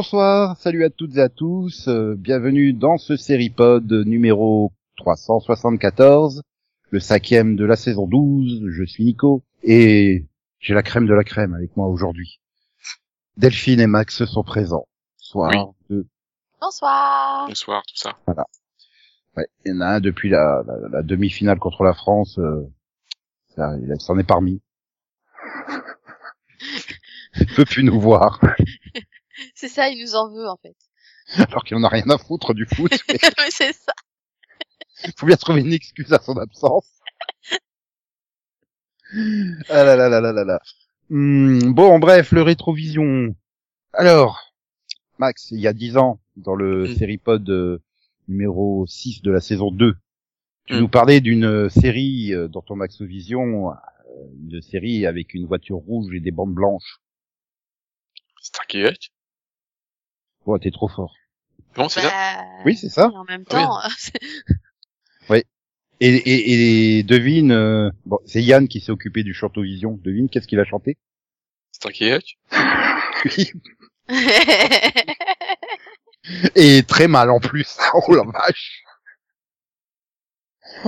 bonsoir, salut à toutes et à tous, euh, bienvenue dans ce série-pod numéro 374, le cinquième de la saison 12, je suis Nico, et j'ai la crème de la crème avec moi aujourd'hui. Delphine et Max sont présents. Soir de... Bonsoir. Bonsoir, tout ça. Ouais, il y en a un depuis la, la- la demi-finale contre la France, euh, ça, il s'en est parmi. il peut plus nous voir, C'est ça, il nous en veut en fait. alors qu'il en a rien à foutre du foot, mais Oui, c'est ça. il faut bien trouver une excuse à son absence. Ah là là là là là là. Hmm, bon, bref, le rétrovision. Alors, Max, il y a dix ans, dans le Mm. série-pod euh, numéro 6 de la saison 2, tu Mm. nous parlais d'une euh, série euh, dans ton Maxovision, euh, une série avec une voiture rouge et des bandes blanches. Hutch Oh, t'es trop fort. Bon, c'est ça? Bah, Oui, c'est ça. et En même Ah oui. temps, Et, et, et devine, euh, bon, c'est Yann qui s'est occupé du Chantovision. Devine, qu'est-ce qu'il a chanté? Starkey Hutch Oui. Et très mal en plus. Oh la vache.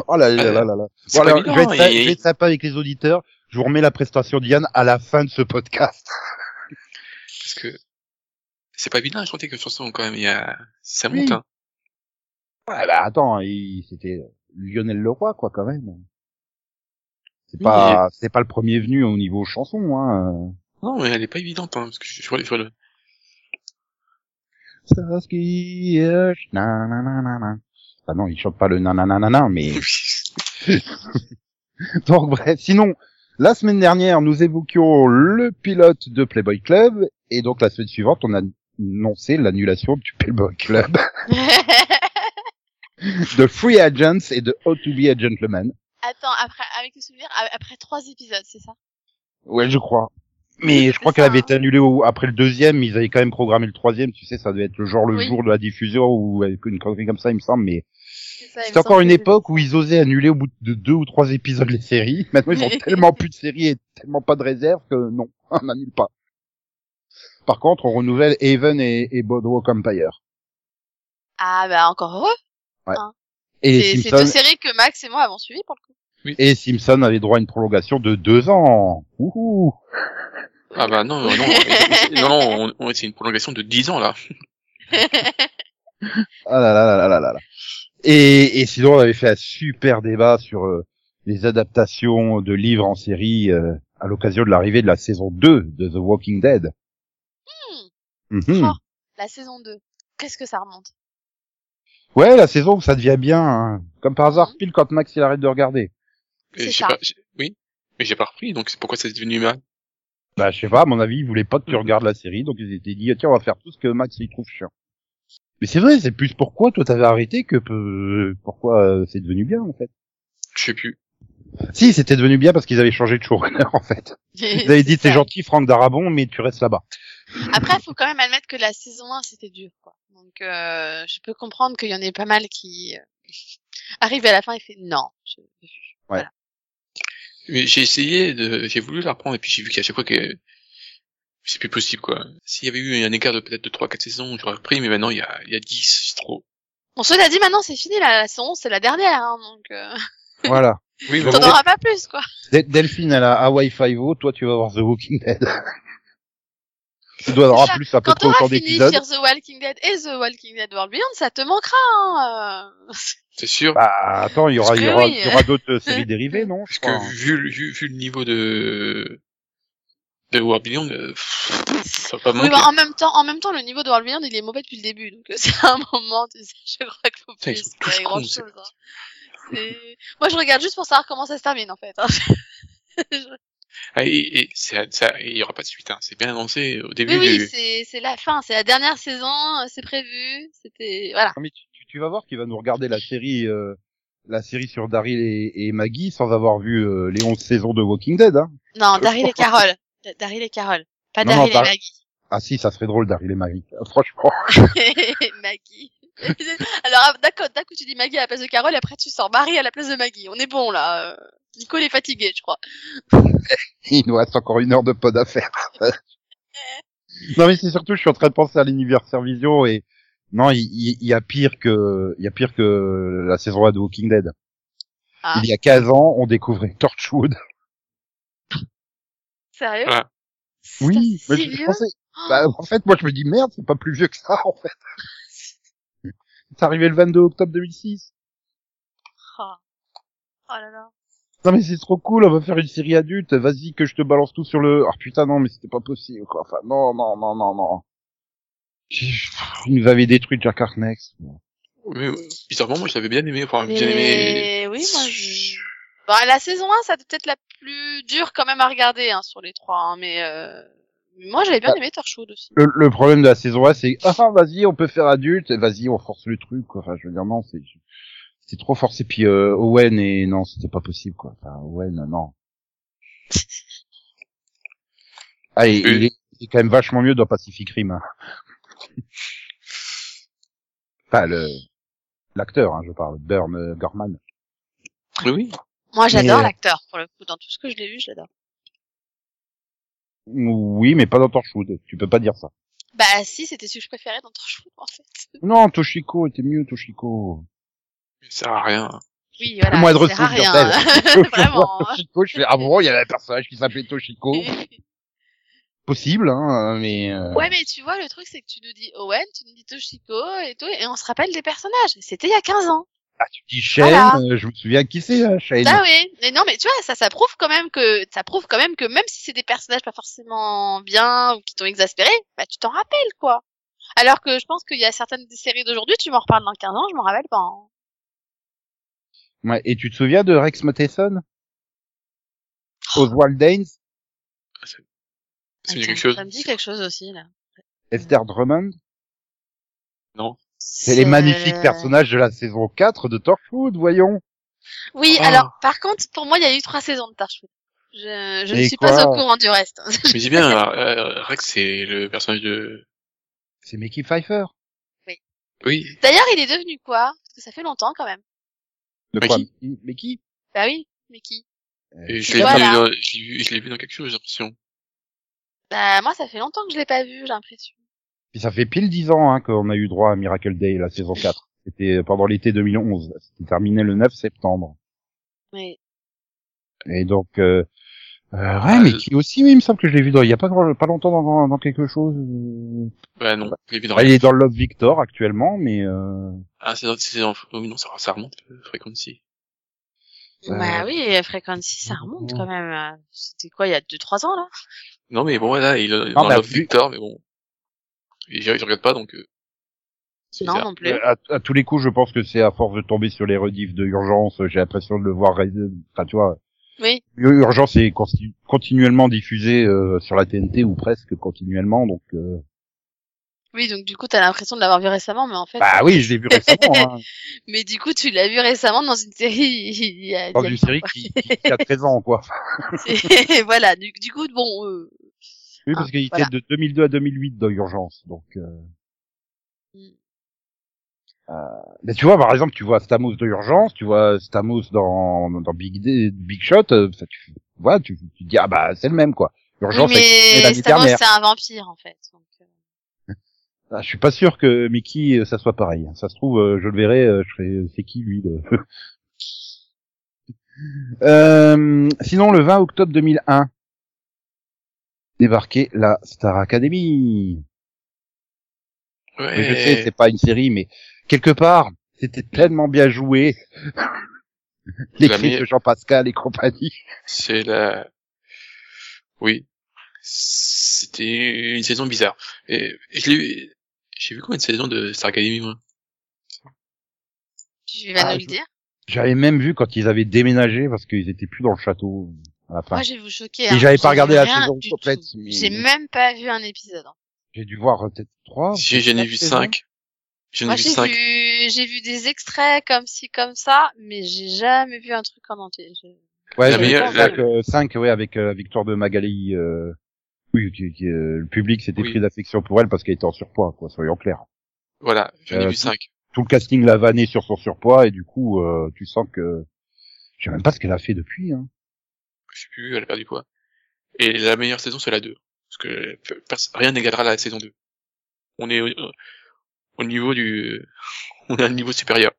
Oh là là là là là. C'est Bon, alors, je, vais être, et- je vais être sympa avec les auditeurs. Je vous remets la prestation d'Yann à la fin de ce podcast. Parce que c'est pas évident à chanter que chanson quand même. Il y a... Ça Oui. monte, hein. Ah bah attends, il- c'était Lionel Leroy quoi quand même. C'est Oui, pas, c'est pas le premier venu au niveau chanson. Hein. Non, mais elle est pas évidente, hein, parce que je, je je vois le... Starsky Hutch, nananana. Ah non, il chante pas le nananana, mais donc bref. Sinon, la semaine dernière, nous évoquions le pilote de Playboy Club, et donc la semaine suivante, on a annoncé l'annulation du Playboy Club, de Free Agents et de How to Be a Gentleman. Attends, après, avec le souvenir, après trois épisodes, c'est ça? Ouais, je crois. Mais je crois qu'elle avait été annulée au- après le deuxième, ils avaient quand même programmé le troisième, tu sais, ça devait être le genre le Oui. jour de la diffusion ou avec une connerie comme ça, il me semble, mais C'est encore une époque où ils osaient annuler au bout de deux ou trois épisodes les séries. Maintenant, ils ont tellement plus de séries et tellement pas de réserve que non, on n'annule pas. Par contre, on renouvelle Haven et, et Boardwalk Empire. Ah bah encore heureux. Et C'est c'est Simpson, deux séries que Max et moi avons suivies pour le coup. et Simpson avait droit à une prolongation de deux ans. Ouhou. Ah bah non, non, non, non, non, on- on- c'est une prolongation de 10 ans, là. Ah là là là là là là. Et, et sinon, on avait fait un super débat sur euh, les adaptations de livres en série euh, à l'occasion de l'arrivée de la saison 2 de The Walking Dead. Mhm. Oh, la saison 2. Qu'est-ce que ça remonte Ouais, la saison où ça devient bien, hein. comme par hasard, Mhm. pile quand Max il arrête de regarder. J'ai ça. pas, j'ai- oui, mais j'ai pas repris, donc c'est pourquoi c'est devenu mal. Bah, je sais pas, à mon avis, ils voulaient pas que tu regardes la série, donc ils étaient dit, tiens, on va faire tout ce que Max il trouve chiant. Mais c'est vrai, c'est plus pourquoi toi t'avais arrêté que peu- pourquoi euh, c'est devenu bien, en fait. Je sais plus. Si, c'était devenu bien parce qu'ils avaient changé de showrunner, en fait. Ils avaient dit, c'est ça. gentil, Franck Darabon, mais tu restes là-bas. Après, il faut quand même admettre que la saison 1, c'était dur. Quoi. Donc, euh, je peux comprendre qu'il y en ait pas mal qui euh, arrivent à la fin et fait non. Je... Mais j'ai essayé de, j'ai voulu la reprendre, et puis j'ai vu qu'à chaque fois que c'est plus possible, quoi. S'il y avait eu un écart de peut-être de 3-4 saisons, j'aurais repris, mais maintenant il y a, il y a 10, c'est trop. Bon, cela dit, maintenant, c'est fini. La, la saison 11, c'est la dernière. Hein, donc, euh, Voilà. Oui, t'en auras pas plus, quoi. Del- Delphine, elle a Hawaii Five-O, toi tu vas voir The Walking Dead. tu dois avoir plus à peu Quand près autant t'auras fini d'épisodes. sur The Walking Dead et The Walking Dead World Beyond, ça te manquera. Hein, euh. c'est sûr. Bah, attends, il y aura, il y aura, oui. il y aura d'autres séries dérivées, non? Parce que vu, vu, vu le niveau de, de World Beyond, euh, ça va pas Oui, manquer. bah, en même temps, en même temps, le niveau de World Beyond, il est mauvais depuis le début. Donc, euh, c'est un moment, tu sais, je crois qu'il faut plus espérer grand chose. Hein. C'est- Moi, je regarde juste pour savoir comment ça se termine, en fait. hein. Ah, et, et c'est, ça, et il y aura pas de suite, hein. C'est bien annoncé au début. Oui, oui, du- c'est, c'est la fin, c'est la dernière saison, euh, c'est prévu, c'était, voilà. Non, mais tu, tu- tu vas voir qu'il va nous regarder la série, euh, la série sur Daryl et, et Maggie sans avoir vu euh, les 11 saisons de Walking Dead. Hein. Non, Daryl et Carol. Da- Daryl et Carol. Pas Daryl Dar- et Maggie. Ah si, ça serait drôle Daryl et Maggie. Franchement. Maggie. Alors, d'accord, d'un coup, tu dis Maggie à la place de Carole, et après, tu sors Marie à la place de Maggie. On est bon, là. Nico, il est fatigué, je crois. Il nous reste encore une heure de pod à faire. non mais c'est surtout, je suis en train de penser à l'anniversaire Vision et non, il, il- il y a pire que, il y a pire que la saison 1 de Walking Dead. Ah. Il y a 15 ans, on découvrait Torchwood. Sérieux? Voilà. Oui, mais je, pensais, bah, en fait, moi je me dis merde, c'est pas plus vieux que ça, en fait. C'est arrivé le 22 octobre 2006. Oh. Oh là là. Non mais c'est trop cool, on va faire une série adulte, vas-y que je te balance tout sur le... Ah putain non mais c'était pas possible quoi, enfin non, non, non, non, non. Il nous avait détruit Jack Harkness. Mais, bizarrement, moi, je l'avais bien aimé. Enfin, bien aimé. Mais oui, moi, je... Bon, la saison 1, ça peut-être la plus dure quand même à regarder hein, sur les trois, hein, mais euh... moi j'avais bien Ah. aimé Torchwood aussi. Le, le problème de la saison 1 c'est, ah vas-y on peut faire adulte, vas-y on force le truc quoi, enfin je veux dire non c'est... C'est trop forcé, puis euh, Owen et non c'était pas possible quoi, enfin Owen non. Ah il, il est, il est quand même vachement mieux dans Pacific Rim. hein. Enfin le... L'acteur, hein, je parle, Burn euh, Gorman. Oui, oui. Moi j'adore euh, l'acteur pour le coup, dans tout ce que je l'ai vu, je l'adore. Oui, mais pas dans Torchwood. Tu peux pas dire ça. Bah si, c'était celui que je préférais dans Torchwood en fait. Non, Toshiko était mieux, Toshiko. Ça sert à rien. Oui, voilà. Moi de ça sert à rien. Vraiment. hein. Toshiko, je fais, ah bon, il y avait un personnage qui s'appelait Toshiko. Possible, hein, mais... euh, Ouais, mais tu vois, le truc, c'est que tu nous dis Owen, tu nous dis Toshiko et tout, et on se rappelle des personnages. C'était il y a 15 ans. Ah, tu dis Shane, Voilà. euh, je me souviens qui c'est, hein, Shane. Ah oui. Mais non, mais tu vois, ça, ça prouve quand même que, ça prouve quand même que même si c'est des personnages pas forcément bien ou qui t'ont exaspéré, bah, tu t'en rappelles, quoi. Alors que je pense qu'il y a certaines des séries d'aujourd'hui, tu m'en reparles dans 15 ans, je m'en rappelle pas. hein. Ouais, et tu te souviens de Rex Matheson? Oswald Daines Ça me dit quelque chose. Ça me dit quelque chose aussi, là. Esther Drummond? Non. C'est les magnifiques personnages de la saison 4 de Torchwood, voyons. Oui, Oh. alors, par contre, pour moi, il y a eu trois saisons de Torchwood. Je, je ne suis pas au courant du reste. Mais dis bien, euh, Rex, c'est le personnage de... C'est Mickey Pfeiffer? Oui. D'ailleurs, il est devenu quoi? Parce que ça fait longtemps quand même. De Mais quoi qui? Mickey- Mais qui? Bah oui, mais qui? Et je l'ai voilà. vu, dans- je l'ai vu, vu dans quelque chose, j'ai l'impression. Bah moi, ça fait longtemps que je l'ai pas vu, j'ai l'impression. Puis ça fait pile 10 ans hein, qu'on a eu droit à Miracle Day, la saison 4. C'était pendant l'été 2011. C'était terminé le 9 septembre. Mais Et donc, euh, euh, ouais, mais je- qui aussi, oui, il me semble que je l'ai vu dans, il y a pas, grand- pas longtemps dans, dans quelque chose. euh, Bah non, je l'ai vu dans... ouais, il est dans Love Victor actuellement, mais euh, Ah, c'est dans... c'est dans... Oh, non, ça, ça remonte, euh, Frequency. Euh, bah oui, Frequency, ça remonte quand même. euh, C'était quoi, il y a deux trois ans là? Non, mais bon, voilà, il est dans mais Love vu- Victor, mais bon. Et je, je regarde pas, donc... Euh... Non, non plus. à, à tous les coups, je pense que c'est à force de tomber sur les rediffs de Urgence, j'ai l'impression de le voir, enfin, tu vois. Urgence est continuellement diffusé euh, sur la TNT ou presque continuellement, donc. euh, Oui, donc du coup, t'as l'impression de l'avoir vu récemment, mais en fait. Bah oui, je l'ai vu récemment, hein, Mais du coup, tu l'as vu récemment dans une série. Il y a, dans il y a une série qui, qui, a 13 ans, quoi. Voilà. Du, du coup, bon. euh, Oui, parce Ah, qu'il voilà. était de 2002 à 2008 dans Urgence, donc. Euh... Mais tu vois, par exemple, tu vois Stamos de Urgence, tu vois Stamos dans, dans Big, D- Big Shot, euh, ça, tu vois, tu, tu te dis ah bah c'est le même quoi. Oui, Urgence existé mais Stamos, c'est un vampire en fait. Donc, euh, Ah, je suis pas sûr que Mickey ça soit pareil. Ça se trouve, je le verrai, je ferai c'est qui lui le... Euh, sinon, le 20 octobre 2001, débarquait la Star Academy. Ouais. Je sais, c'est pas une série, mais quelque part, c'était tellement bien joué. Les clips de Jean-Pascal et compagnie. C'est la... Oui. C'était une saison bizarre. Et, et je l'ai vu... J'ai vu combien de saisons de Star Academy, moi? Tu vas Ah, nous le dire. J'avais même vu quand ils avaient déménagé parce qu'ils étaient plus dans le château à la fin. Moi, je vais vous choquer. Et hein. j'avais pas J'ai regardé la saison du complète, tout. mais- J'ai même pas vu un épisode. hein. J'ai dû voir euh, peut-être trois. Si, j'en ai vu saisons. cinq. Moi, j'ai vu, j'ai vu des extraits comme ci, comme ça, mais j'ai jamais vu un truc en entier. Je- Ouais, La j'ai vu meilleure- cinq, euh, ouais, avec euh, la victoire de Magali. Euh... Oui, qui, qui, euh, le public s'était Oui. pris d'affection pour elle parce qu'elle était en surpoids, quoi. Soyons clairs. Voilà, j'en ai Euh, vu cinq. tout le casting l'a vanné sur son surpoids et du coup, euh, tu sens que je sais même pas ce qu'elle a fait depuis. Hein. Je sais plus, elle a perdu poids. Et la meilleure saison, c'est la 2. Parce que rien n'égalera la saison 2. On est au, au niveau du... On est à un niveau supérieur.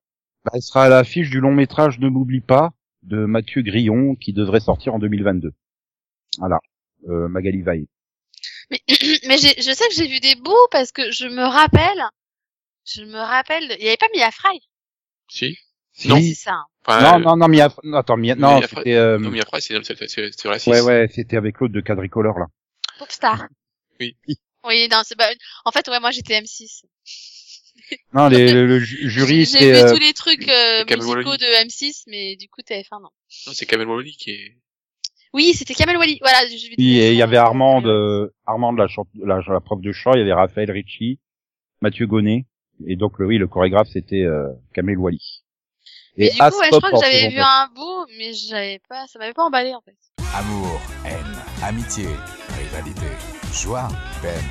Bah, elle sera à l'affiche du long métrage Ne m'oublie pas de Mathieu Grillon qui devrait sortir en 2022. Voilà, euh, Magali Vaille. Mais, mais j'ai- je sais que j'ai vu des bouts parce que je me rappelle, je me rappelle, il y avait pas Mia Fry? Si Non, Si. c'est ça. hein. Enfin, Non, non, non, Mia, non, attends, Mia, non, Mia Fry- c'était, euh, Non, c'est c'est- c'est- c'est la 6. ouais, ouais, c'était avec l'autre de Quadricolore, là. Popstar. Oui. Oui, non, c'est pas. En fait, ouais, moi j'étais M6. Non, les, le, le ju- jury, J'ai c'est, vu euh, tous les trucs euh, musicaux Wally. de M6, mais du coup TF1 non. Non, c'est Kamel Wally qui est... Oui, c'était Kamel Wally. Voilà, j'ai oui, et il y avait Armand, de, Armand de la, chante- la, la prof de chant, il y avait Raphaël Ricci, Mathieu Gonnet, et donc le, oui, le chorégraphe c'était euh, Kamel Wally. Mais du coup, ouais, je crois que j'avais vu un bout, mais j'avais pas, ça m'avait pas emballé en fait. Amour, haine, amitié, rivalité, joie, peine.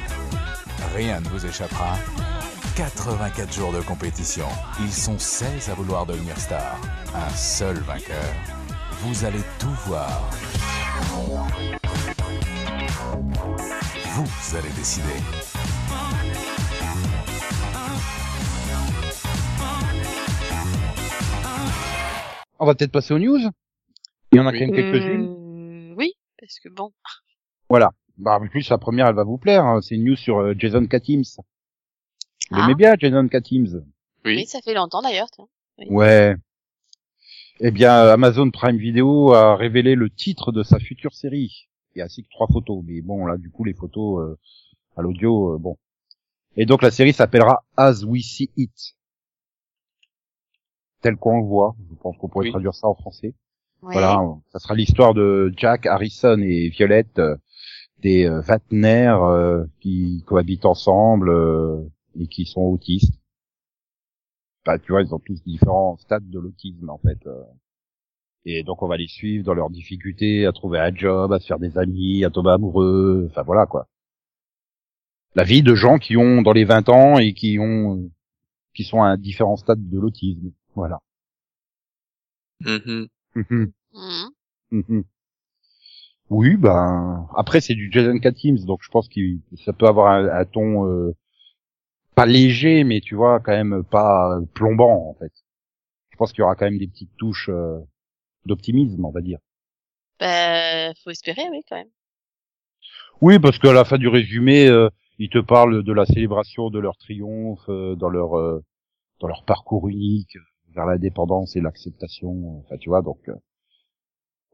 Rien ne vous échappera. 84 jours de compétition. Ils sont 16 à vouloir devenir star. Un seul vainqueur. Vous allez tout voir. Vous allez décider. On va peut-être passer aux news. Il y en a quand même quelques-unes. Euh, oui, parce que bon. Voilà. Bah, en plus, la première, elle va vous plaire. hein. C'est une news sur euh, Jason Katims. Ah. aimez bien Jason Katims Oui. Oui. ça fait longtemps d'ailleurs. tiens. Ouais. Eh bien, Amazon Prime Video a révélé le titre de sa future série. Il y a ainsi que trois photos, mais bon, là, du coup, les photos euh, à l'audio, euh, bon. Et donc, la série s'appellera As We See It. Tel qu'on le voit. Je pense qu'on pourrait Oui. traduire ça en français. Ouais. Voilà, ça sera l'histoire de Jack, Harrison et Violette, euh, des euh, Wagner euh, qui cohabitent ensemble euh, et qui sont autistes. Bah, tu vois, ils ont tous différents stades de l'autisme en fait. euh. Et donc on va les suivre dans leurs difficultés à trouver un job, à se faire des amis, à tomber amoureux, enfin voilà quoi. La vie de gens qui ont dans les 20 ans et qui ont euh, qui sont à différents stades de l'autisme. Voilà. Mhm. Mhm. Mhm. Mhm. Oui, ben après c'est du Jason Katims, donc je pense que ça peut avoir un, un ton euh, pas léger, mais tu vois quand même pas plombant en fait. Je pense qu'il y aura quand même des petites touches euh, d'optimisme, on va dire. Bah, faut espérer, oui, quand même. Oui, parce qu'à la fin du résumé, euh, ils te parlent de la célébration de leur triomphe euh, dans leur euh, dans leur parcours unique vers l'indépendance et l'acceptation. Enfin, tu vois, donc euh,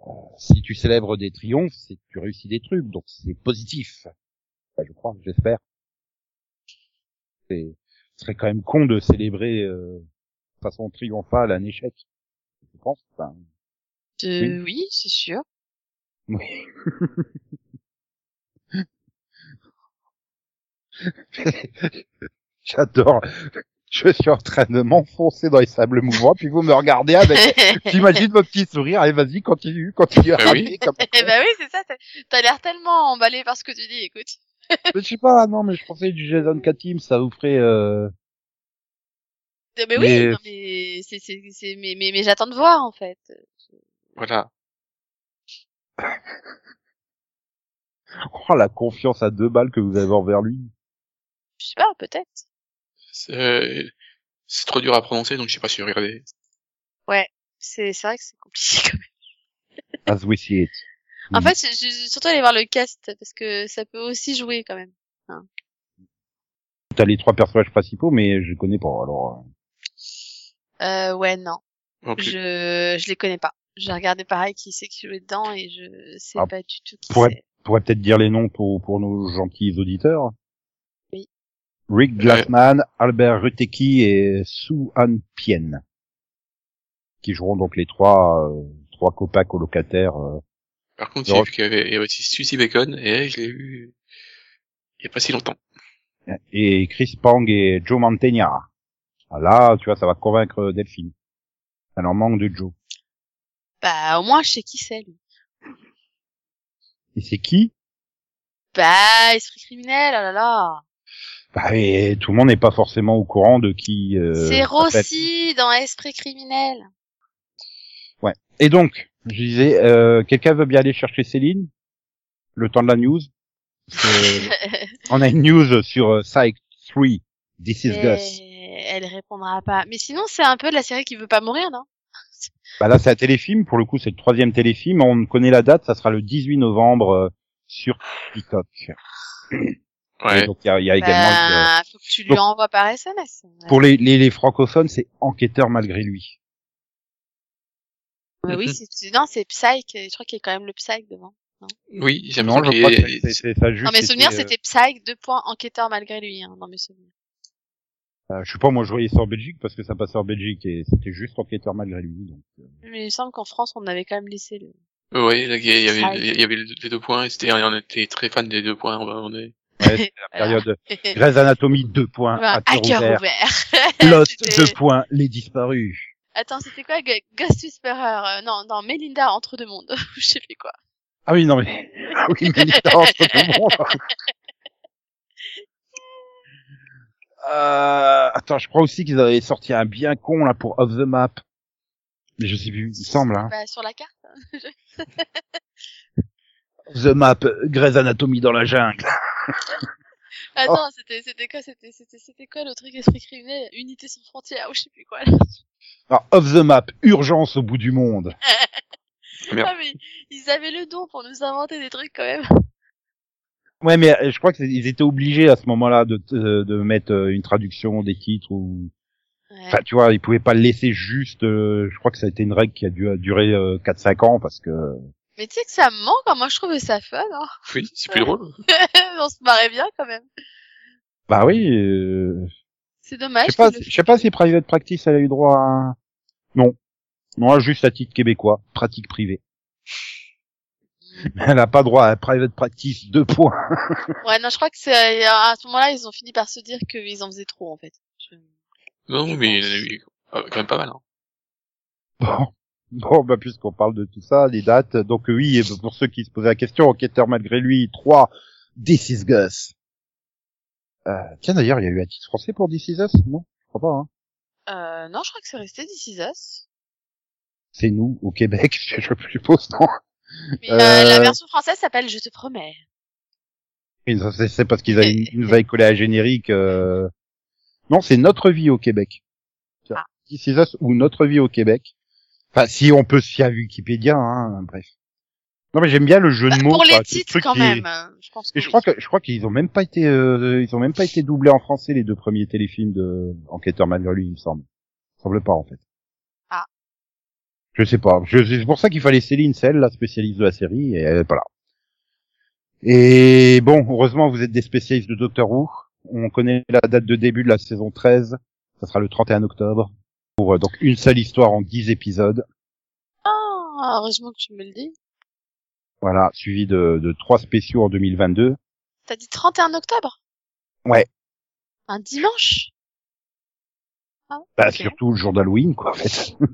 euh, si tu célèbres des triomphes, c'est que tu réussis des trucs, donc c'est positif. Enfin, je crois, j'espère. C'est ce serait quand même con de célébrer euh, de façon triomphale un échec. Je pense. Enfin, Euh, oui, c'est sûr. oui. J'adore. Je suis en train de m'enfoncer dans les sables mouvants, puis vous me regardez avec, j'imagine votre petit sourire. Allez, vas-y, continue, continue à Bah oui. Eh bah oui, c'est ça. T'as l'air tellement emballé par ce que tu dis, écoute. Je sais pas, non, mais je pensais du Jason Katim, ça vous ferait, euh... Eh Mais, Mais- oui, non, mais c'est, c'est, c'est, mais, mais, mais j'attends de voir, en fait. Voilà. oh, la confiance à deux balles que vous avez envers lui. Je sais pas, peut-être. C'est euh, c'est trop dur à prononcer, donc je sais pas si regarder. C'est, c'est vrai que c'est compliqué quand même. As we see it. En Mhm. fait, je, je- surtout aller voir le cast, parce que ça peut aussi jouer quand même. T'as les trois personnages principaux, mais je les connais pas, alors. euh, Euh, ouais, non. Je, je les connais pas. J'ai regardé pareil qui c'est qui jouait dedans et je sais Ah, pas du tout qui pour c'est. On pourrait peut-être dire les noms pour, pour nos gentils auditeurs. Oui. Rick Glassman, Albert Rutecki et Sue Ann Pien. Qui joueront donc les trois, euh, trois copains colocataires. euh. Par contre, j'ai vu qu'il y avait, il y avait aussi Suzy Bacon, et je l'ai vu il y a pas si longtemps. et Chris Pang et Joe Mantegna. Ah, Là, tu vois, ça va convaincre Delphine. Elle en manque de Joe. Bah, au moins, je sais qui c'est, lui. Et c'est qui? Bah, esprit criminel, oh là là. Bah, et tout le monde n'est pas forcément au courant de qui. euh, c'est ça. Rossi dans Esprit criminel. Et donc, je disais, euh, quelqu'un veut bien aller chercher Céline Le temps de la news Parce que On a une news sur euh, Psych 3, This is Gus. Mais elle répondra pas. Mais sinon, c'est un peu de la série qui veut pas mourir, non? Bah là, c'est un téléfilm. Pour le coup, c'est le troisième téléfilm. On connaît la date. Ça sera le 18 novembre euh, sur Peacock. Et Ouais. donc, il y a, il y a également... euh, Bah, faut que tu lui Donc- envoies par SMS. pour les, les, les francophones, c'est enquêteur malgré lui. Ouais, oui, c'est, c'est- non, c'est Psych. Je crois qu'il y a quand même le Psych devant. Oui, j'aime Non, je bien. crois que Et- c'est- c'est ça juste. Dans mes souvenirs, été, euh, c'était Psych, deux points, enquêteur malgré lui, hein, dans mes souvenirs. euh, je sais pas, moi je voyais ça en Belgique parce que ça passait en Belgique et c'était juste enquêteur malgré lui. Donc, euh, Mais il me semble qu'en France, on avait quand même laissé le... Là, il y avait, il y avait les deux points, et c'était, on était très fan des deux points, on est, ouais, c'était la période Grey's Anatomy 2 points, à cœur ouvert. ouvert. Lost C'était- 2 points, les disparus. Attends, c'était quoi Ghost Whisperer euh, Non, non, Melinda entre deux mondes. je sais plus quoi. Ah oui, non mais, ah oui, il entre tout le monde. Euh, attends, je crois aussi qu'ils avaient sorti un bien con là pour Off the Map. Mais je sais plus, il semble. Hein. Bah, sur la carte. Off the Map, Grey's Anatomy dans la jungle. Attends, c'était, c'était quoi C'était, c'était, c'était quoi le truc esprit criminel? Unité sans frontières ou je sais plus quoi. Alors, Off the Map, urgence au bout du monde. Ah mais ils avaient le don pour nous inventer des trucs quand même. Ouais, mais euh, je crois qu'ils étaient obligés à ce moment-là de, de, de mettre euh, une traduction des titres ou. Ouais. Enfin, tu vois, ils pouvaient pas le laisser juste. euh, je crois que ça a été une règle qui a dû durer euh, 4-5 ans parce que. Mais tu sais que ça me manque, hein. moi je trouvais ça fun. Hein. oui, c'est plus drôle. On se marrait bien quand même. Bah oui. Euh... C'est Je dommage. sais pas, je sais pas si Private Practice elle a eu droit à. Non. Non, juste à titre québécois, pratique privée. Mais elle a pas droit à Private Practice, deux points. Ouais, non, je crois que c'est à ce moment-là, ils ont fini par se dire qu'ils en faisaient trop en fait. Je- Non, mais il y en a eu quand même pas mal. Hein. Bon. Bon, bah, puisqu'on parle de tout ça, les dates. Donc, oui, et pour ceux qui se posaient la question, enquêteur malgré lui, 3, This is Gus. Euh, tiens, d'ailleurs, il y a eu un titre français pour This is Us, non? Je crois pas, hein. Euh, non, je crois que c'est resté This Is Us. C'est nous, au Québec, je suppose, non? Mais la- la Euh, version française s'appelle Je te promets. C'est- parce qu'ils nous avaient collé un générique, euh... Non, c'est Notre vie au Québec. Ah. This is Us ou Notre vie au Québec. Enfin, si on peut se fier à Wikipédia, hein, bref. Non, mais j'aime bien le jeu Bah, de mots. pour les quoi, titres quand qui même. hein, Je pense que Et je crois que je crois qu'ils ont même pas été euh, ils ont même pas été doublés en français les deux premiers téléfilms de Enquêteur malgré lui, il me semble. Il me semble pas en fait. Ah. Je sais pas. Je- C'est pour ça qu'il fallait Céline Sell, la spécialiste de la série, et elle est pas là. Et bon, heureusement vous êtes des spécialistes de Doctor Who. On connaît la date de début de la saison 13. Ça sera le 31 octobre. Pour euh, donc une seule histoire en 10 épisodes. Ah, heureusement que tu me le dis. Voilà, suivi de, de trois spéciaux en 2022. T'as dit 31 octobre? Ouais. Un dimanche? Ah, Bah, surtout le jour d'Halloween, quoi, en fait.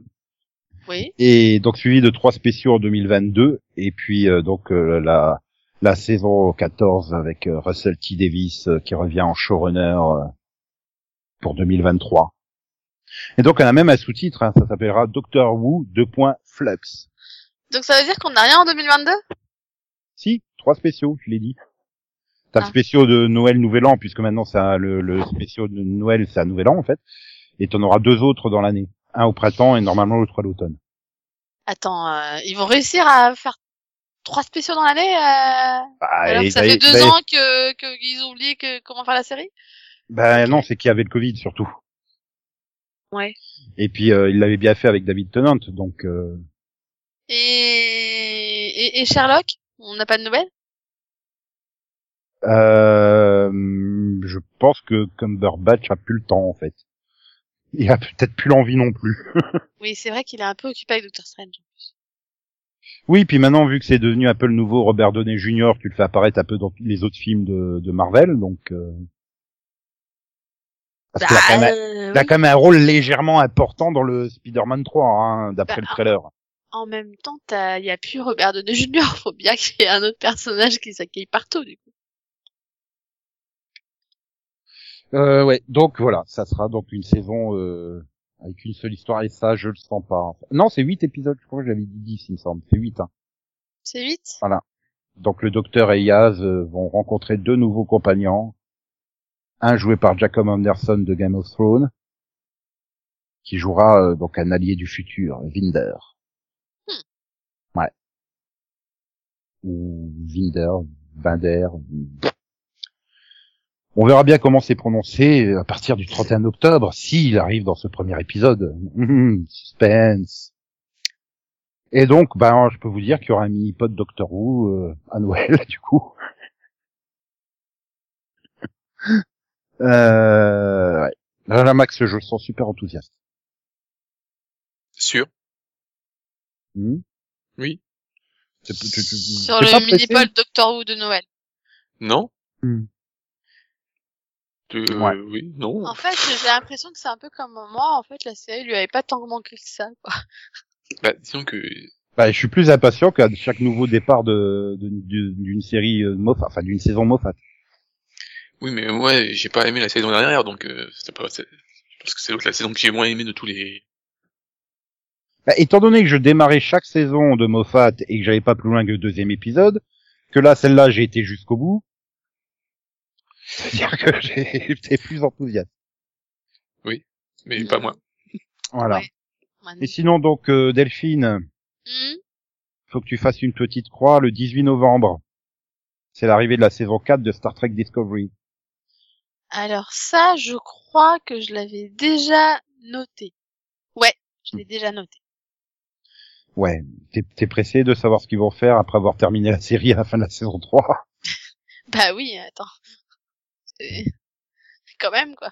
Oui. Et donc suivi de trois spéciaux en 2022 et puis euh, donc euh, la la saison 14 avec euh, Russell T Davis qui revient en showrunner pour 2023. Et donc on a même un sous-titre, hein, ça s'appellera Doctor Who deux points Flux. Donc ça veut dire qu'on n'a rien en 2022 Si, trois spéciaux, je l'ai dit. T'as le Ah. spéciaux de Noël Nouvel An puisque maintenant un- le, le spéciaux de Noël c'est un Nouvel An en fait. Et t'en auras deux autres dans l'année, un au printemps et normalement l'autre à l'automne. Attends, euh, ils vont réussir à faire trois spéciaux dans l'année euh, Bah, alors et que ça fait deux ans que que- qu'ils ont oublié que comment faire la série? Ben non, c'est qu'il y avait le Covid surtout. Ouais. Et puis euh, il l'avait bien fait avec David Tennant, donc euh, Et, et, et Sherlock On n'a pas de nouvelles? Euh, je pense que Cumberbatch a plus le temps en fait. Il a peut-être plus l'envie non plus. Oui, c'est vrai qu'il est un peu occupé avec Doctor Strange. en plus. Oui, puis maintenant vu que c'est devenu un peu le nouveau Robert Downey Jr., tu le fais apparaître un peu dans les autres films de, de Marvel, donc euh, parce qu'il a un- euh, a quand même un rôle légèrement important dans le Spider-Man 3, hein, d'après Bah, le trailer. En même temps, il n'y a plus Robert Downey Jr. Faut bien qu'il y ait un autre personnage qui s'accueille partout, du coup. Euh, ouais, donc voilà, ça sera donc une saison euh, avec une seule histoire et ça, je le sens pas. Non, c'est huit épisodes, je crois que j'avais dit 10, il me semble. C'est huit. Hein. C'est 8 Donc le docteur et Yaz euh, vont rencontrer deux nouveaux compagnons. Un joué par Jacob Anderson de Game of Thrones, qui jouera euh, donc un allié du futur, Vinder. Ou Vinder, Vinder. On verra bien comment c'est prononcé à partir du 31 octobre, s'il arrive dans ce premier épisode. Hum, Suspense. Et donc, ben, je peux vous dire qu'il y aura un mini-pod Doctor Who euh, à Noël, du coup. euh, ouais. Là, là, Max, je le sens super enthousiaste. Sûr. Hmm? Oui. C'est- tu- tu- tu- Sur le mini-pod Doctor Who de Noël. Non. Hmm. Euh, Ouais. Oui, non. En fait, j'ai l'impression que c'est un peu comme moi. En fait, la série lui avait pas tant manqué que ça. Quoi. Bah, disons que Bah, je suis plus impatient qu'à chaque nouveau départ de de- de- d'une série euh, Moffat, enfin d'une saison Moffat. oui, mais ouais, j'ai pas aimé la saison dernière, donc euh, c'était pas. c'est- Je pense que c'est l'autre la saison que j'ai moins aimé de tous les. Bah, étant donné que je démarrais chaque saison de Moffat et que j'avais pas plus loin que le deuxième épisode, que là, celle-là, j'ai été jusqu'au bout, c'est-à-dire que j'ai été plus enthousiaste. Mais pas moi. Voilà. Ouais. Et sinon, donc, euh, Delphine, Hmm faut que tu fasses une petite croix le 18 novembre. C'est l'arrivée de la saison 4 de Star Trek Discovery. Alors ça, je crois que je l'avais déjà noté. Ouais, je l'ai déjà noté. Ouais, t'es t'es pressé de savoir ce qu'ils vont faire après avoir terminé la série à la fin de la saison 3 Bah oui, attends. C'est quand même quoi.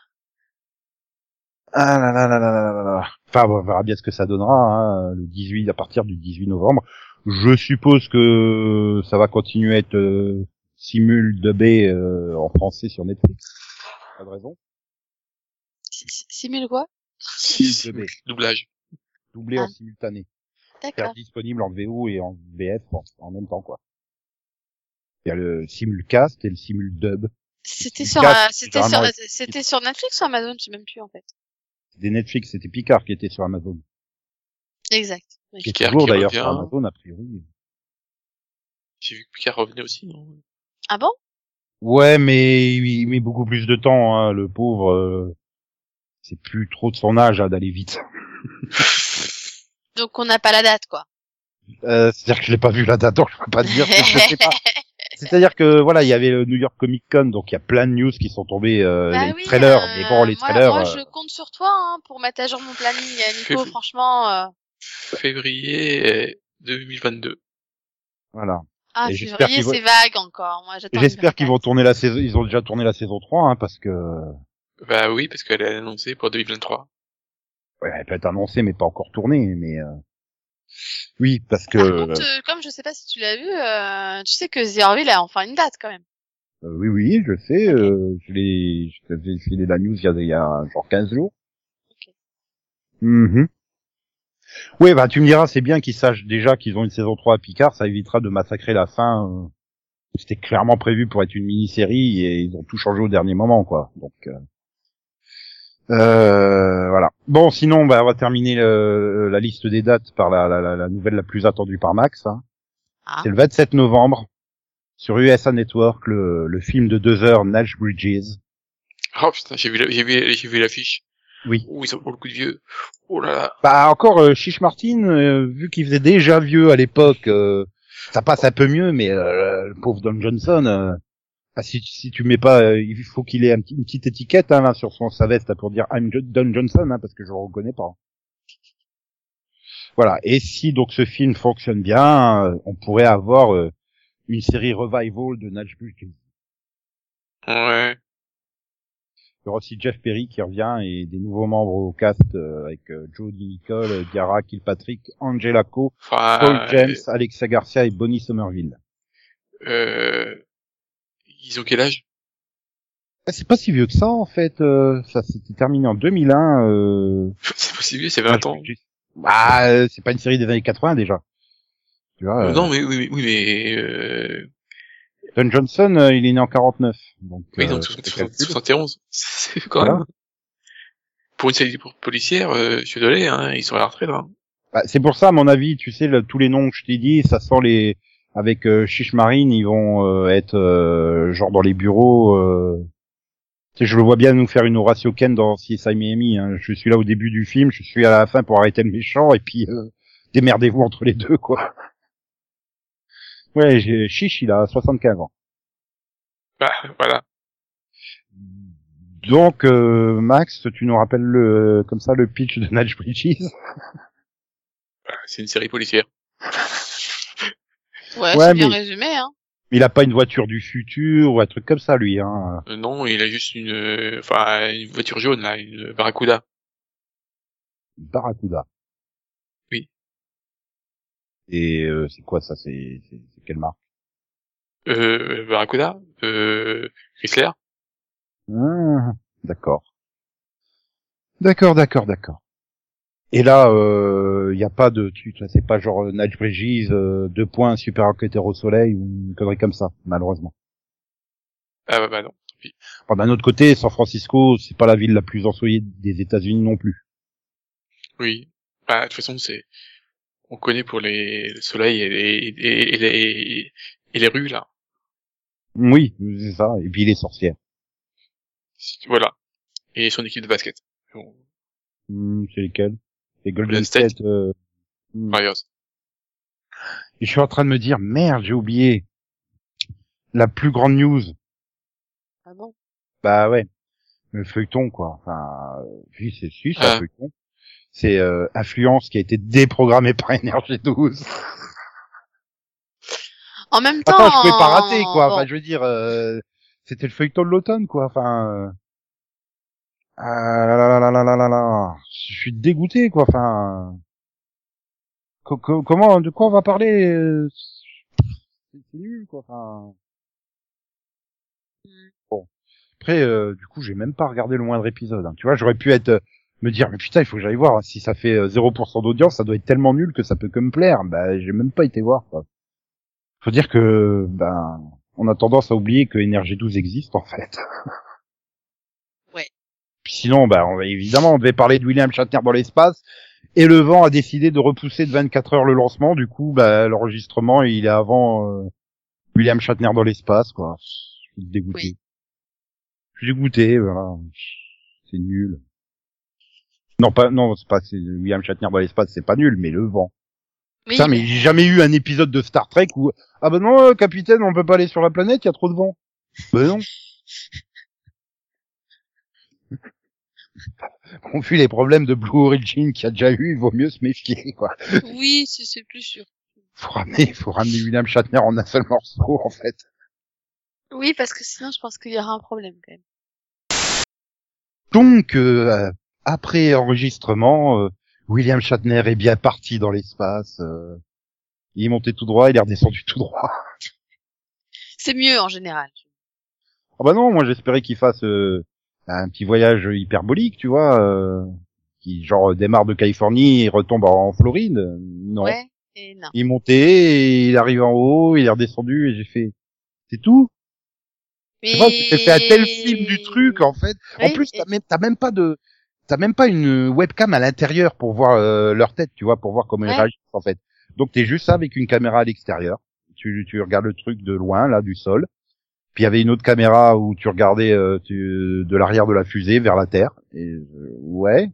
Ah là là là là là là là. Enfin, on verra bien ce que ça donnera, hein, le 18, à partir du 18 novembre. Je suppose que ça va continuer à être euh, simul dubé euh, en français sur Netflix. Pas de raison. Si- si- Simule quoi? Si, dubé, Doublage. doublé en Ah. simultané. C'est D'accord. disponible en VO et en VF en, en même temps, quoi. Il y a le simulcast et le simuldub. C'était sur, euh, c'était sur, généralement, c'était sur Netflix ou Amazon, je sais même plus en fait. Des Netflix, c'était Picard qui était sur Amazon. Exact. Oui. Qui est Picard toujours qui d'ailleurs sur Amazon, a priori. J'ai vu que Picard revenait aussi, non? Ah bon? Ouais, mais il met beaucoup plus de temps, hein, le pauvre. euh, c'est plus trop de son âge hein, d'aller vite. Donc on n'a pas la date quoi. Euh, C'est-à-dire que je l'ai pas vu la date, donc je peux pas dire. que je sais pas. C'est-à-dire que voilà, il y avait le New York Comic Con, donc il y a plein de news qui sont tombés, euh, Bah les oui, trailers. euh, mais bon, les moi- trailers. Moi, euh, je compte sur toi hein, pour mettre à jour mon planning, euh, Nico. Franchement. euh, Février 2022. Voilà. Ah, Et février, qu'ils vont- c'est vague encore. Moi, j'attends J'espère qu'ils vont tourner la saison. Ils ont déjà tourné la saison 3, hein, parce que Bah oui, parce qu'elle est annoncée pour 2023. Ouais, elle peut être annoncée, mais pas encore tournée. Mais euh, oui, parce que Par contre, euh, comme je sais pas si tu l'as vu, euh, tu sais que The Orville a enfin une date quand même. euh, oui, oui, je sais. Euh, je l'ai, je t'avais filé la news il y a, il y a genre 15 jours. Ok. Mhm. Ouais, bah tu me diras, c'est bien qu'ils sachent déjà qu'ils ont une saison 3 à Picard, ça évitera de massacrer la fin. euh. C'était clairement prévu pour être une mini-série et ils ont tout changé au dernier moment, quoi. Donc euh... euh, voilà. Bon, sinon, bah, on va terminer le- la liste des dates par la, la, la, la nouvelle la plus attendue par Max. hein. Ah. C'est le 27 novembre sur USA Network, le, le film de deux heures Nash Bridges. Oh putain, j'ai vu j'ai vu, j'ai vu l'affiche. Oui. Oui, ça vaut le coup de vieux. Oh là là. Bah encore euh, Chiche Martin, euh, vu qu'il faisait déjà vieux à l'époque, euh, ça passe un peu mieux, mais euh, le pauvre Don Johnson, euh, ah, si, si tu mets pas, euh, il faut qu'il ait un petit- une petite étiquette hein, là, sur son sa veste là, pour dire I'm Don Johnson, hein, parce que je le reconnais pas. Voilà. Et si donc ce film fonctionne bien, euh, on pourrait avoir euh, une série revival de Bridges. Ouais. Il y aura aussi Jeff Perry qui revient et des nouveaux membres au cast euh, avec euh, Jodie Nicole, Diarra Kilpatrick, Angela Co, Paul James, Alexa Garcia et Bonnie Somerville. euh, ils ont quel âge? Ah, C'est pas si vieux que ça en fait. euh, ça s'était terminé en 2001. Euh... C'est pas si vieux, c'est 20 ans. Bah, euh, c'est pas une série des années 80 déjà. Tu vois. Euh, euh, Non, mais oui, mais, oui, mais euh, Don Johnson, euh, il est né en 49. Donc, Oui, euh, donc ça fait 60 calcul. 71. C'est quand Voilà. même. Pour une série policière, euh, je suis désolé, hein, ils sont à la retraite, là. Bah, c'est pour ça, à mon avis, tu sais, le- tous les noms que je t'ai dit, ça sent les avec euh, Chiche Marine, ils vont euh, être euh, genre dans les bureaux. Euh... Je le vois bien nous faire une Horatio Ken dans CSI Miami. Hein. Je suis là au début du film, je suis à la fin pour arrêter le méchant, et puis euh, démerdez-vous entre les deux, quoi. Ouais, Chiche, il a 75 ans. Bah, voilà. Donc, euh, Max, tu nous rappelles le, comme ça le pitch de Nudge Bridges? Bah, c'est une série policière. Ouais, Ouais, c'est bien mais- résumé, hein. Il a pas une voiture du futur ou un truc comme ça, lui. Hein. Euh, non, il a juste une, euh, enfin, une voiture jaune, là, une Barracuda. Barracuda. Oui. Et euh, c'est quoi ça C'est quelle marque? Euh, Barracuda, euh, Chrysler. Ah, D'accord. D'accord, d'accord, d'accord. Et là, il euh, y a pas de là, c'est pas genre euh, Nudge Bridges, euh, deux points, super enquêteur au soleil ou une connerie comme ça, malheureusement. Ah, bah, bah, non. Enfin, d'un autre côté, San Francisco, c'est pas la ville la plus ensoleillée des États-Unis non plus. Oui. Bah, de toute façon, c'est, on connaît pour les le soleils et les, et, les, et les rues, là. Oui, c'est ça. Et puis les sorcières. Voilà. Et son équipe de basket. Bon, Hmm, c'est lesquelles? Les Golden Golden State. State. euh, hmm. Warriors. Et je suis en train de me dire, merde, j'ai oublié. La plus grande news. Ah bon? Bah ouais. Le feuilleton, quoi. Enfin, euh, oui, c'est si, c'est un Ah. feuilleton. C'est euh, Influence qui a été déprogrammé par Énergie 12. En même temps. Attends, je pouvais pas rater, quoi. bon, Enfin, je veux dire, euh, c'était le feuilleton de l'automne, quoi. Enfin, euh... Ah là là là là là là là. Je suis dégoûté quoi. Enfin, comment, de quoi on va parler euh, C'est nul quoi. Enfin. Mm. Bon. Après, euh, du coup, j'ai même pas regardé le moindre épisode. Hein. Tu vois, j'aurais pu être euh, me dire mais putain, il faut que j'aille voir. Hein. Si ça fait 0% d'audience, ça doit être tellement nul que ça peut que me plaire. Bah, j'ai même pas été voir. Quoi. Faut dire que ben, on a tendance à oublier que NRG12 existe en fait. Puis sinon, bah, on évidemment, on devait parler de William Shatner dans l'espace. Et le vent a décidé de repousser de 24 heures le lancement. Du coup, bah, l'enregistrement, il est avant euh, William Shatner dans l'espace, quoi. Je suis dégoûté. Oui. Je suis dégoûté, voilà. C'est nul. Non, pas, non, c'est pas, William Shatner dans l'espace, c'est pas nul, mais le vent. Oui, Putain, mais j'ai jamais eu un épisode de Star Trek où, ah ben non, euh, capitaine, on peut pas aller sur la planète, il y a trop de vent. Ben non. On vu les problèmes de Blue Origin qu'il y a déjà eu, il vaut mieux se méfier, quoi. oui, c'est c'est plus sûr. Faut ramener, faut ramener William Shatner en un seul morceau, en fait. Oui, parce que sinon, je pense qu'il y aura un problème quand même. Donc, euh, après enregistrement, euh, William Shatner est bien parti dans l'espace. euh, il est monté tout droit, il est redescendu tout droit. C'est mieux en général. Ah bah non, moi j'espérais qu'il fasse euh, un petit voyage hyperbolique, tu vois, euh, qui genre démarre de Californie et retombe en Floride. Non. Ouais. Et non. Il monté, il arrive en haut, il est redescendu et j'ai fait, c'est tout. Mais... Tu vois, tu t'es fait un tel film du truc en fait. En plus, t'as même, même pas de, t'as même pas une webcam à l'intérieur pour voir euh, leur tête, tu vois, pour voir comment ils réagissent en fait. Donc t'es juste ça avec une caméra à l'extérieur. Tu, tu regardes le truc de loin, là, du sol. Puis il y avait une autre caméra où tu regardais euh, tu- de l'arrière de la fusée vers la Terre. Et euh, ouais,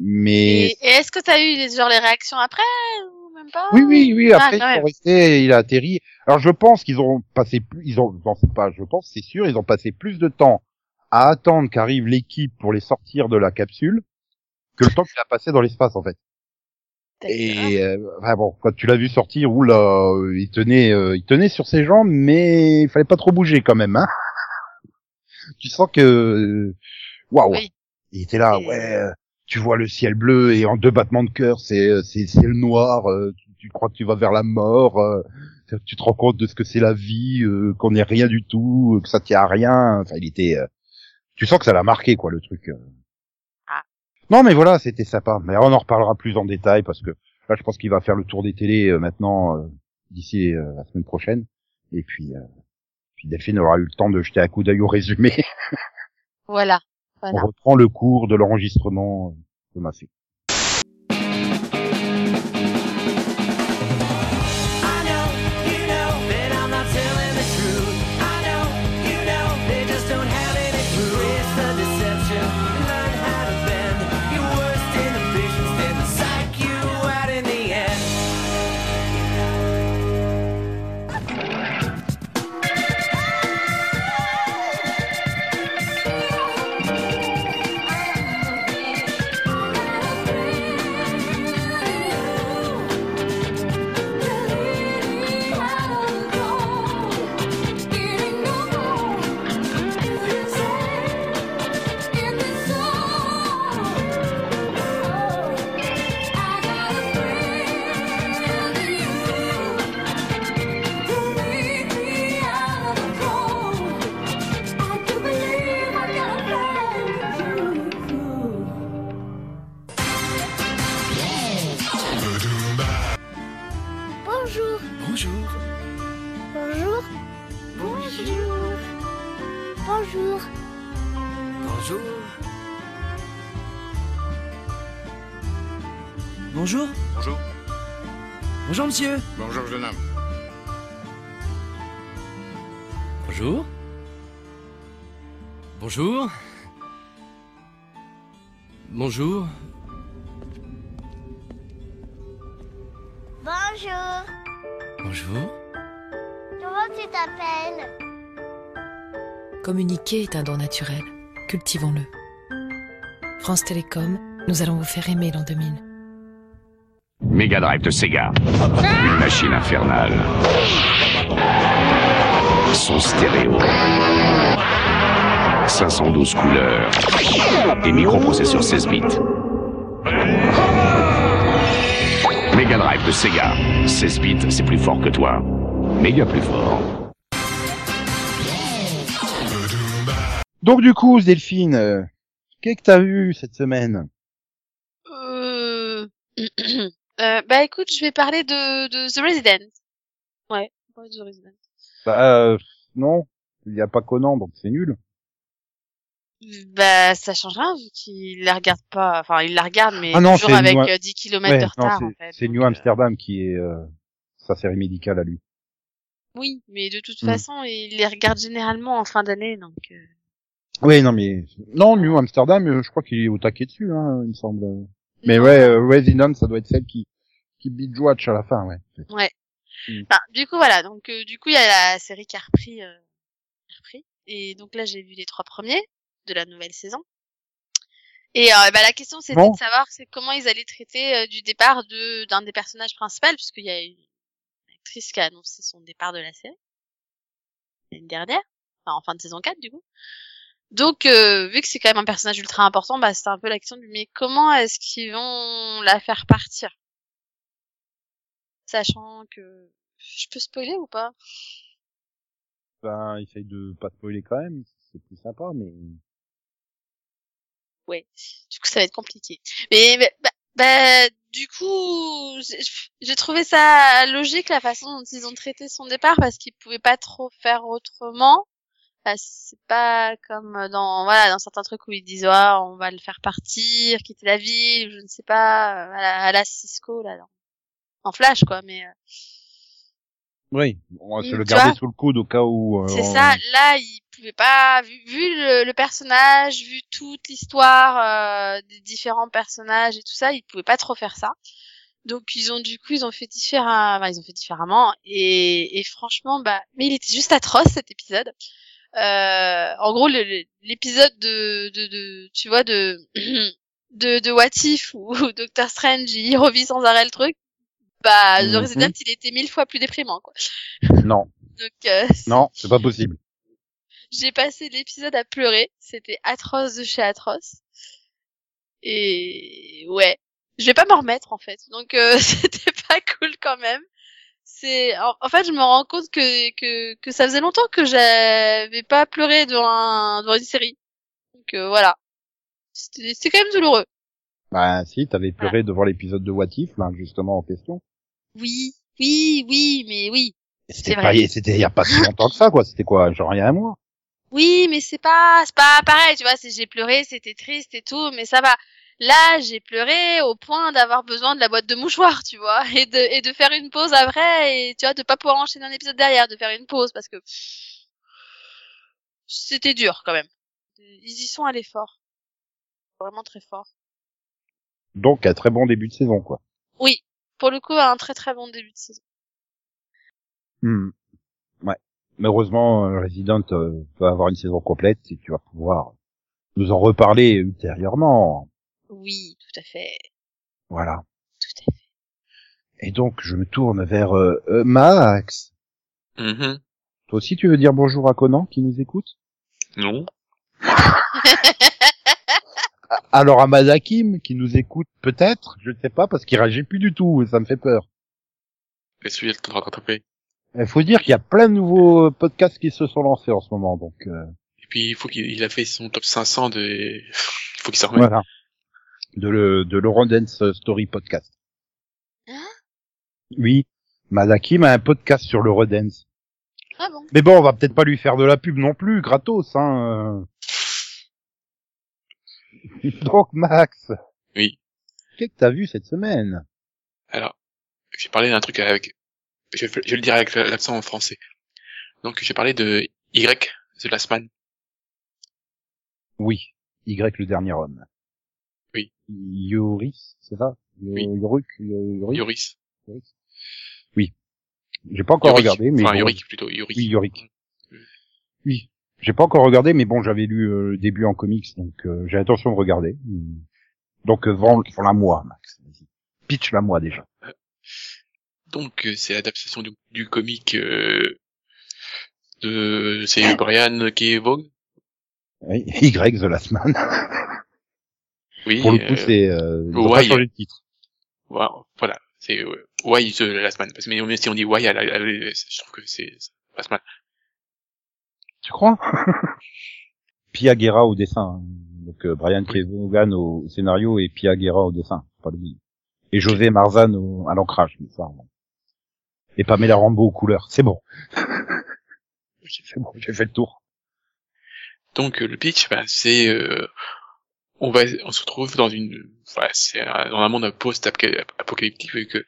mais Et, et est-ce que t'as eu les, genre les réactions après ou même pas? Oui, oui, oui. Ah, Après, quand ils même. sont restés, il a atterri. Alors, je pense qu'ils ont passé plus, ils ont, non, c'est pas, je pense, c'est sûr, ils ont passé plus de temps à attendre qu'arrive l'équipe pour les sortir de la capsule que le temps qu'il a passé dans l'espace, en fait. Et euh, enfin bon, quand tu l'as vu sortir, oula, euh, il tenait, euh, il tenait sur ses jambes, mais il fallait pas trop bouger quand même, hein. tu sens que, euh, waouh, Oui. il était là, Et- ouais. euh, Tu vois le ciel bleu et en deux battements de cœur, c'est c'est c'est le noir. euh, tu, tu crois que tu vas vers la mort. euh, tu te rends compte de ce que c'est la vie, euh, qu'on n'est rien du tout, que ça tient à rien. Enfin, il était. euh, tu sens que ça l'a marqué, quoi, le truc. Non, mais voilà, c'était sympa. Mais on en reparlera plus en détail parce que là, je pense qu'il va faire le tour des télés euh, maintenant euh, d'ici euh, la semaine prochaine. Et puis, euh, Puis Delphine aura eu le temps de jeter un coup d'œil au résumé. Voilà. On Voilà. reprend le cours de l'enregistrement de ma fille. Bonjour. Bonjour. Bonjour. Comment tu t'appelles? Communiquer est un don naturel. Cultivons-le. France Télécom, nous allons vous faire aimer l'an 2000. Mega Drive de Sega. Une machine infernale. Son stéréo. 512 couleurs. Et microprocesseur 16 bits. Mega Drive de Sega. 16 bits, c'est plus fort que toi. Méga plus fort. Donc du coup, Delphine, euh, qu'est-ce que t'as vu cette semaine? Euh... euh, bah écoute, je vais parler de, de The Resident. Ouais, The Resident. Bah euh, non, il y a pas Conan, donc c'est nul. Bah ça change rien vu qu'il la regarde pas. Enfin, il la regarde mais Ah non, toujours avec New- euh, 10 km Ouais, de retard c'est- en fait. c'est New euh, Amsterdam qui est euh, sa série médicale à lui. Oui, mais de toute Hmm. façon, il les regarde généralement en fin d'année, donc. euh, Oui, non mais non, New Amsterdam, euh, je crois qu'il est au taquet dessus, hein, il me semble. Mais ouais, euh, Resident, ça doit être celle qui qui binge watch à la fin, ouais. Ouais. Enfin, du coup voilà, donc euh, du coup il y a la série qui a repris, euh, qui a repris. et donc là j'ai vu les trois premiers de la nouvelle saison. Et euh, bah, la question c'était Bon. de savoir c'est comment ils allaient traiter euh, du départ de d'un des personnages principaux, puisqu'il y a une actrice qui a annoncé son départ de la série l'année dernière, enfin en fin de saison 4 du coup. Donc euh, vu que c'est quand même un personnage ultra important, bah c'était un peu la question du mais comment est-ce qu'ils vont la faire partir? Sachant que je peux spoiler ou pas? Ben, essaye de pas spoiler quand même, c'est plus sympa, mais Ouais. Du coup, ça va être compliqué. Mais bah, bah, du coup, j'ai- trouvé ça logique la façon dont ils ont traité son départ parce qu'ils pouvaient pas trop faire autrement. Bah, c'est pas comme dans voilà dans certains trucs où ils disent ouais, on va le faire partir, quitter la ville, je ne sais pas, euh, à la, à la Cisco là, dans, en Flash quoi. Mais euh, oui, on va se le garder sous le coude au cas où. euh, C'est on- ça, là, ils pouvaient pas, vu, vu le, le personnage, vu toute l'histoire euh, des différents personnages et tout ça, ils pouvaient pas trop faire ça. Donc ils ont du coup ils ont fait différemment, enfin, ils ont fait différemment et, et franchement bah mais il était juste atroce cet épisode. Euh, en gros l'épisode de, de de tu vois de de de What If où Doctor Strange il revit sans arrêt le truc. Bah The. Resident il était mille fois plus déprimant quoi. Non, Donc euh, non, c'est pas possible. j'ai passé l'épisode à pleurer. C'était atroce de chez atroce. Et ouais, je vais pas m'en remettre en fait. Donc euh, c'était pas cool quand même. C'est en, en fait je me rends compte que que que ça faisait longtemps que j'avais pas pleuré devant un, devant une série. Donc euh, voilà. C'était c'était quand même douloureux. Bah si, t'avais pleuré devant l'épisode de What If, là, justement en question. Oui, oui, oui, mais oui. C'était pas, c'était il y a pas si longtemps que ça, quoi. C'était quoi, genre il y a un mois? Oui, mais c'est pas, c'est pas pareil, tu vois. J'ai pleuré, c'était triste et tout, mais ça va. Là, j'ai pleuré au point d'avoir besoin de la boîte de mouchoirs, tu vois, et de et de faire une pause après, et tu vois, de pas pouvoir enchaîner un épisode derrière, de faire une pause parce que c'était dur quand même. Ils y sont allés fort, vraiment très fort. Donc un très bon début de saison, quoi. Oui, pour le coup, un très très bon début de saison. Hmm. Ouais. Mais heureusement, euh, Resident euh, va avoir une saison complète et tu vas pouvoir nous en reparler ultérieurement. Oui, tout à fait, Voilà. tout à fait. Et donc, je me tourne vers euh, euh, Max. Mhm. Toi aussi, tu veux dire bonjour à Conan qui nous écoute? Non. Alors à Madakim qui nous écoute peut-être, je ne sais pas, parce qu'il réagit plus du tout et ça me fait peur. Laisse-lui le temps de rattraper. Il faut dire qu'il y a plein de nouveaux euh, podcasts qui se sont lancés en ce moment, donc euh, Et puis, il faut qu'il il a fait son top 500 de... il faut qu'il s'en remette. voilà. De le de l'Eurodance Story Podcast. Hein? Oui, Madakim a un podcast sur l'Eurodance. Ah bon? Mais bon, on va peut-être pas lui faire de la pub non plus, gratos, hein. Donc Max, Oui. qu'est-ce que t'as vu cette semaine? Alors, j'ai parlé d'un truc avec, je vais, je vais le dire avec l'accent en français. Donc, j'ai parlé de Y, The Last Man. Oui, Y le dernier homme. Oui. Yoris, c'est ça? Oui. Yoruk, Yorik Yoris. Oui. J'ai pas encore Yorick. regardé, mais Enfin, plutôt. Yorick. Oui, Yorick. Oui. J'ai pas encore regardé, mais bon, j'avais lu euh, le début en comics, donc euh, j'ai l'intention de regarder. Donc, euh, vends, la moi, Max. Pitch la moi déjà. Donc, euh, c'est l'adaptation du, du comic euh, de... C'est Brian K. Vaughan Oui. Y The Last Man. Oui. Pour le coup, euh, c'est euh, pas changé de titre. voilà, voilà. c'est euh, Why The Last Man. Parce que mais si on dit Why, je trouve que c'est ça passe mal. Tu crois? Pia Guerra au dessin. Donc euh, Brian Oui. Kevogan au scénario et Pia Guerra au dessin. Pas lui. Et José Marzan au, à l'ancrage. mais ça, bon. Et Pamela Rambo aux couleurs. C'est bon. C'est bon, j'ai fait le tour. Donc euh, le pitch, bah, c'est euh, on va on se retrouve dans une voilà, c'est un- dans un monde post-apocalyptique que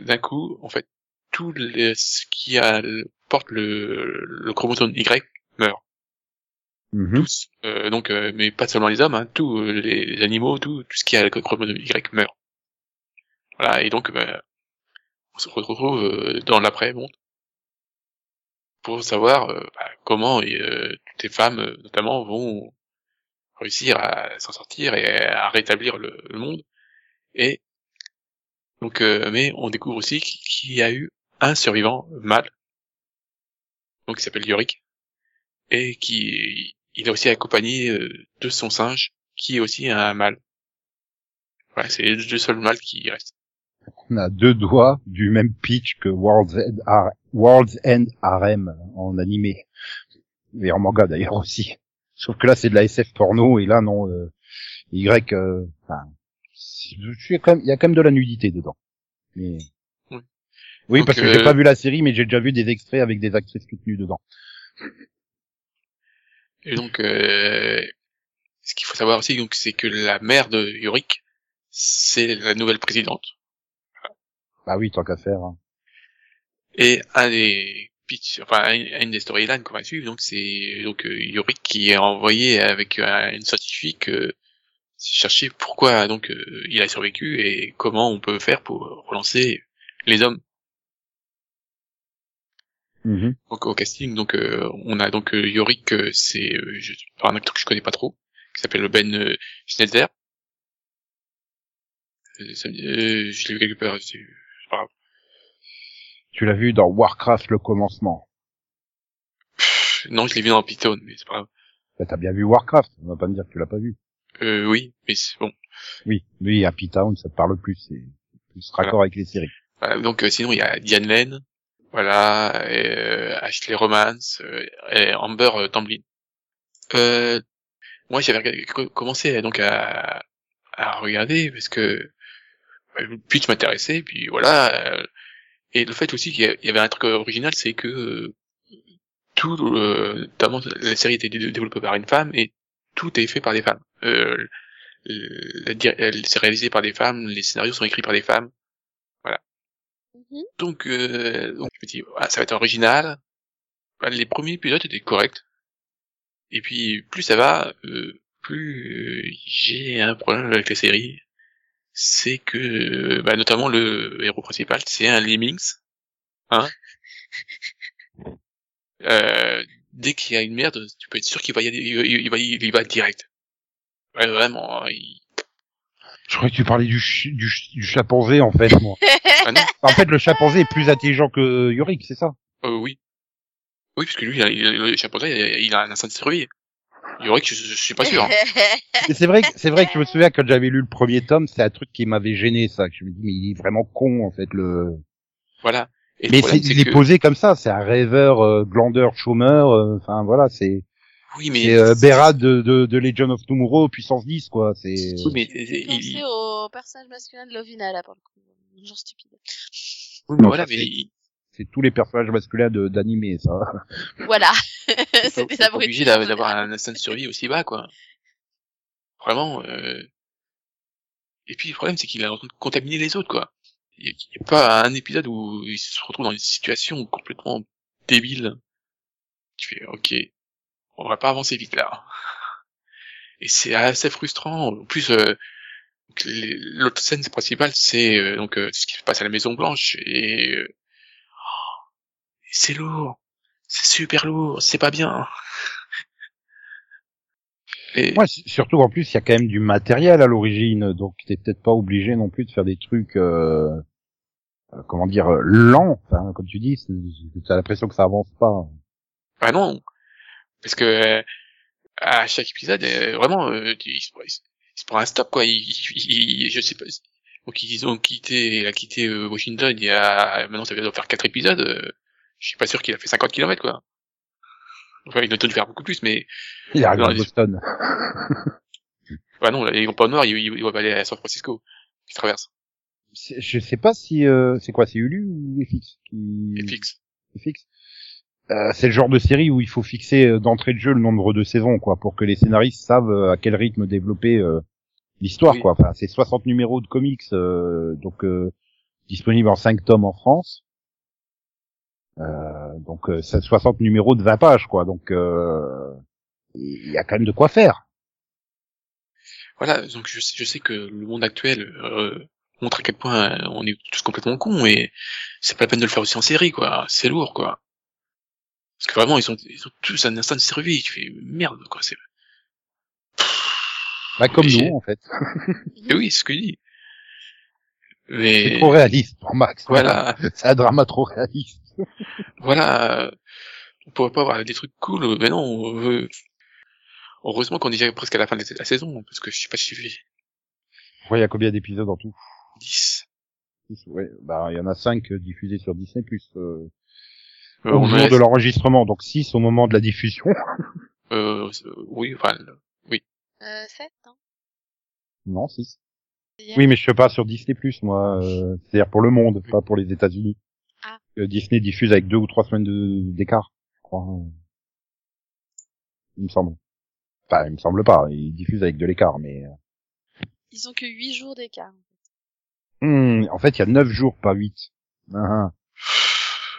d'un coup, en fait, tout les, ce qui a le- porte le, le chromosome Y meurt. Mhm. Tous. Euh, donc, euh, mais pas seulement les hommes, hein, tous euh, les, les animaux, tout, tout ce qui a le chromosome Y meurt. Voilà, et donc, bah, on se retrouve euh, dans l'après-monde pour savoir bah, comment euh, toutes les femmes, notamment, vont réussir à s'en sortir et à rétablir le, le monde. Et donc, euh, mais on découvre aussi qu'il y a eu un survivant mâle, donc qui s'appelle Yorick, et qui il est aussi accompagné euh, de son singe, qui est aussi un mâle. Voilà, c'est les deux seuls mâles qui restent. On a deux doigts du même pitch que World's End, Har- World's End Harem en animé. Et en manga d'ailleurs aussi. Sauf que là c'est de la SF porno et là non, euh, Y, euh, il y a quand même de la nudité dedans. Mais... Oui. Donc, parce que euh, j'ai pas vu la série, mais j'ai déjà vu des extraits avec des actrices toutes nues dedans. Et donc, euh, ce qu'il faut savoir aussi, donc, c'est que la mère de Yorick, c'est la nouvelle présidente. Bah oui, tant qu'à faire. hein. Et un des pitch, enfin, un- une des storylines qu'on va suivre, donc, c'est donc euh, Yorick qui est envoyé avec euh, une scientifique euh, chercher pourquoi donc euh, il a survécu et comment on peut faire pour relancer les hommes. Mhm. Donc au casting, donc euh, on a donc euh, Yorick, euh, c'est euh, je- un acteur que je connais pas trop, qui s'appelle Ben Schneider. Euh, ça je l'ai vu quelque part. c'est- pas grave. Tu l'as vu dans Warcraft le commencement. Pff, Non, je l'ai vu dans Python, mais c'est pas grave. Bah, T'as bien vu Warcraft, on va pas me dire que tu l'as pas vu. Euh, oui, mais c'est bon. Oui, lui, Happy Town, ça te parle plus, c'est plus raccord avec les séries. Voilà, donc euh, sinon il y a Diane Lane, voilà, et, euh, Ashley Romance, euh, et Amber euh, Tamblyn. Euh, moi j'avais commencé donc à, à regarder parce que le pitch m'intéressait, puis voilà. euh, Et le fait aussi qu'il y avait un truc original, c'est que tout, euh, notamment la série était dé- développée par une femme et tout est fait par des femmes. Euh, c'est réalisé par des femmes, les scénarios sont écrits par des femmes. Mhm. Donc, euh, donc je me dis, ah, ça va être original. Bah, Les premiers épisodes étaient corrects. Et puis, plus ça va, euh, plus euh, j'ai un problème avec les séries. C'est que, euh, bah, notamment le héros principal, c'est un Lemmings. Hein euh, Dès qu'il y a une merde, tu peux être sûr qu'il va y aller, il va, il va, il va direct. Ouais, vraiment, il... Je croyais que tu parlais du, chi- du, ch- du chimpanzé, en fait, moi. Ah non, en fait, le chimpanzé est plus intelligent que Yorick, c'est ça? Euh, oui. Oui, parce que lui, il a- il a- le chimpanzé, il a- il a un instinct de survie. Il y aurait que je, je suis pas sûr. hein. C'est vrai, que- c'est vrai que je me souviens quand j'avais lu le premier tome, c'est un truc qui m'avait gêné, ça. Que je me dis, mais il est vraiment con, en fait, le. Voilà. Et Mais problème, il est posé comme ça. C'est un rêveur, euh, glandeur, chômeur. euh, Enfin, voilà, c'est, Oui, mais... c'est euh, Berat de, de, de Legend of Tomorrow puissance 10, quoi. C'est. Oui, mais il- pensé il- au personnage masculin de Lovina, là, pour le coup. Genre stupide. oui, mais Non, voilà, ça, mais c'est- il- C'est tous les personnages masculins d'animé, ça. Voilà. C'est des abrutis. obligé d'a- d'avoir un instinct de survie aussi bas, quoi. Vraiment. Euh... Et puis le problème, c'est qu'il est en train de contaminer les autres, quoi. Il n'y a pas un épisode où il se retrouve dans une situation complètement débile. Tu fais, ok, on va pas avancer vite là. Et c'est assez frustrant. En plus, euh, l'autre scène principale, c'est euh, donc euh, ce qui se passe à la Maison Blanche et euh, oh, c'est lourd, c'est super lourd, c'est pas bien. Et Ouais, surtout en plus, il y a quand même du matériel à l'origine, donc t'es peut-être pas obligé non plus de faire des trucs, euh, euh, comment dire, euh, lents. Enfin, comme tu dis, t'as l'impression que ça avance pas. bah non, parce que à chaque épisode, euh, vraiment, euh, il, se, il se- prend un stop quoi. Il, il- il- je sais pas. Donc ils ont quitté, il a quitté euh, Washington il y a maintenant ça doit faire quatre épisodes. je suis pas sûr qu'il a fait 50 kilomètres quoi. Enfin, il doit de faire beaucoup plus, mais Il arrive à Boston. bah non, ils vont pas au nord, ils, ils, vont aller à San Francisco. Ils traversent. Je sais pas si euh, c'est quoi, c'est Hulu ou FX qui. FX Euh, c'est le genre de série où il faut fixer euh, d'entrée de jeu le nombre de saisons, quoi, pour que les scénaristes savent euh, à quel rythme développer euh, l'histoire, Oui. quoi. Enfin, c'est 60 numéros de comics, euh, donc euh, disponible en 5 tomes en France. Euh, donc euh, c'est 60 numéros de 20 pages, quoi. Donc euh, il y a quand même de quoi faire. Voilà, donc je, sais- je sais que le monde actuel euh, montre à quel point euh, on est tous complètement cons et c'est pas la peine de le faire aussi en série, quoi. C'est lourd, quoi. Parce que vraiment, ils ont, ils ont tous un instinct de survie. Tu fais merde, quoi. C'est. Bah, comme nous, en fait. Et oui, c'est ce que je dis. C'est Mais trop réaliste pour Max. voilà, C'est un drama trop réaliste. voilà. On pourrait pas avoir des trucs cool, mais non. On veut... Heureusement qu'on est déjà presque à la fin de la saison, parce que je sais pas si j'ai Ouais, il y a combien d'épisodes en tout? 10. Ouais, bah il y en a 5 diffusés sur Disney plus Euh, au on jour en de est- l'enregistrement, donc 6 au moment de la diffusion. euh, oui, enfin, Euh, 7, non? non, 6. Hier. Oui, mais je sais pas sur Disney plus moi, euh, c'est-à-dire pour le monde, pas pour les États-Unis. Ah. Euh, Disney diffuse avec deux ou trois semaines de- d'écart, je crois. Il me semble. Enfin, il me semble pas, il diffuse avec de l'écart, mais euh, Ils ont que 8 jours d'écart. hmm, en fait, il y a 9 jours, pas 8. Ah, ah.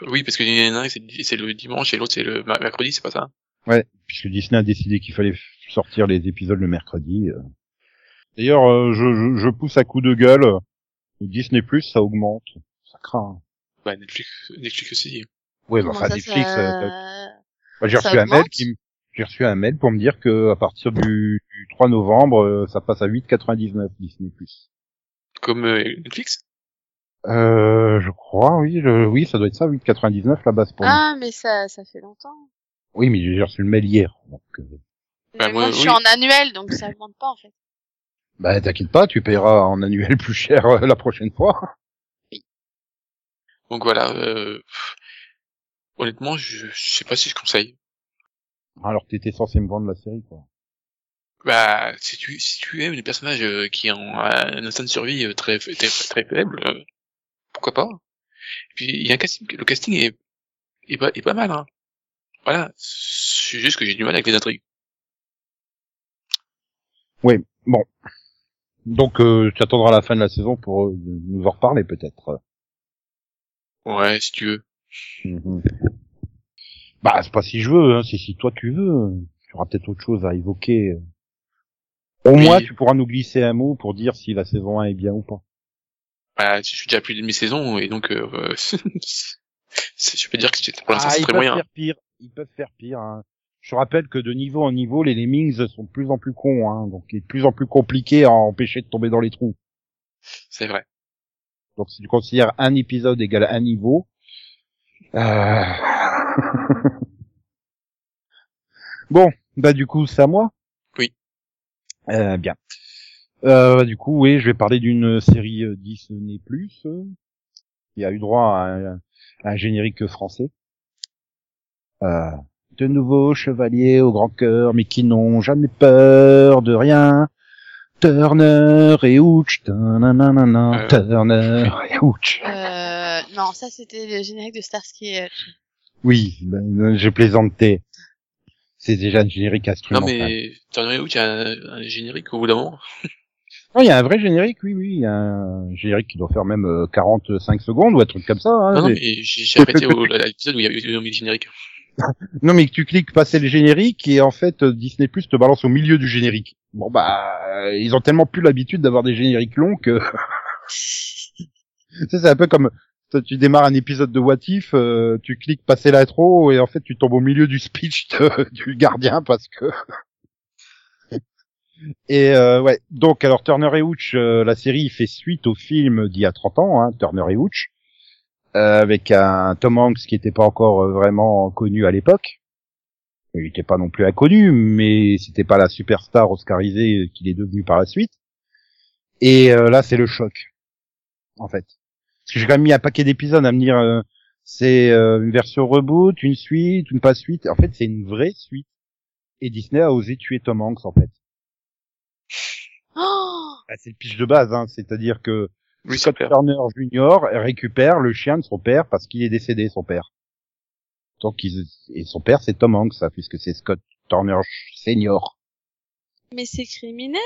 Oui, parce que il y en a un, c'est le dimanche et l'autre c'est le mercredi, c'est pas ça? Ouais, puisque Disney a décidé qu'il fallait sortir les épisodes le mercredi. euh. D'ailleurs, euh, je, je, je pousse à coup de gueule. Disney Plus, ça augmente. Ça craint. Bah Netflix, Netflix aussi. Ouais, bah, enfin ça, Netflix. ça- euh, bah, j'ai reçu un mail qui me- j'ai reçu un mail pour me dire que à partir du, du 3 novembre, euh, ça passe à 8,99 Disney Plus. Comme euh, Netflix? Euh, je crois, oui, je- oui, ça doit être ça, 8,99 la base pour nous. Ah, mais ça, ça fait longtemps. Oui, mais j'ai reçu le mail hier. Donc, euh, Bah, moi, moi, je suis oui. en annuel, donc ça augmente pas, en fait. bah t'inquiète pas, tu paieras en annuel plus cher euh, la prochaine fois. Donc voilà. Euh, honnêtement, je, je sais pas si je conseille. Alors que t'étais censé me vendre la série, quoi. Bah, si tu, si tu aimes des personnages euh, qui ont un instinct de survie euh, très, très, très faible, euh, pourquoi pas Et puis il y a un casting, le casting est est pas est pas mal. Hein. Voilà, c'est juste que j'ai du mal avec les intrigues. Donc, euh, tu attendras la fin de la saison pour euh, nous en reparler peut-être. Ouais, si tu veux. Mhm. Bah, c'est pas si je veux, hein, c'est si toi tu veux. Tu auras peut-être autre chose à évoquer. Au Oui. moins, tu pourras nous glisser un mot pour dire si la saison 1 est bien ou pas. Bah, je suis déjà plus de demi-saison et donc euh, c'est- je peux dire que c'est- pour l'instant Ah, c'est ils très peuvent moyen. faire pire. Ils peuvent faire pire. hein. Je rappelle que de niveau en niveau, les lemmings sont de plus en plus cons, hein, donc il est de plus en plus compliqué à empêcher de tomber dans les trous. C'est vrai. Donc si tu considères un épisode égal à un niveau, euh... bon, bah du coup c'est à moi. Oui. Euh, bien. Euh, du coup, oui, je vais parler d'une série euh, Disney Plus euh, qui a eu droit à un, à un générique français. Euh, de nouveaux chevaliers au grand cœur, mais qui n'ont jamais peur de rien. Turner et tananana, Euh, Turner et Hooch. Euh, non, ça c'était le générique de Starsky et Hutch. Oui, ben, j'ai plaisanté. C'est déjà un générique Non instrumental. mais Turner où il y a un, un générique au bout d'un moment. Non, il y a un vrai générique, oui, oui, il y a un générique qui doit faire même euh, 45 secondes ou un truc comme ça. Hein, Non, non mais- j'ai à l'épisode où il y a eu le générique. Non, mais tu cliques passer le générique et en fait euh, Disney Plus te balance au milieu du générique. Bon bah euh, ils ont tellement plus l'habitude d'avoir des génériques longs que Tu sais, c'est un peu comme toi, tu démarres un épisode de What If, euh, tu cliques passer l'intro et en fait tu tombes au milieu du speech de- du gardien parce que et euh, ouais. Donc alors Turner et Hooch euh, la série fait suite au film d'il y a 30 ans hein, Turner et Hooch euh, avec un Tom Hanks qui était pas encore euh, vraiment connu à l'époque. Il était pas non plus inconnu mais c'était pas la superstar oscarisée qu'il est devenu par la suite. Et euh, là c'est le choc en fait. Parce que j'ai quand même mis un paquet d'épisodes à me dire euh, c'est euh, une version reboot une suite une pas suite. En fait c'est une vraie suite. Et Disney a osé tuer Tom Hanks en fait Oh Bah, c'est le pitch de base hein, c'est-à-dire que Oui, Scott. Turner Jr. récupère le chien de son père parce qu'il est décédé, son père. Donc, ils- et son père, c'est Tom Hanks, ça, puisque c'est Scott Turner Senior. Mais c'est criminel.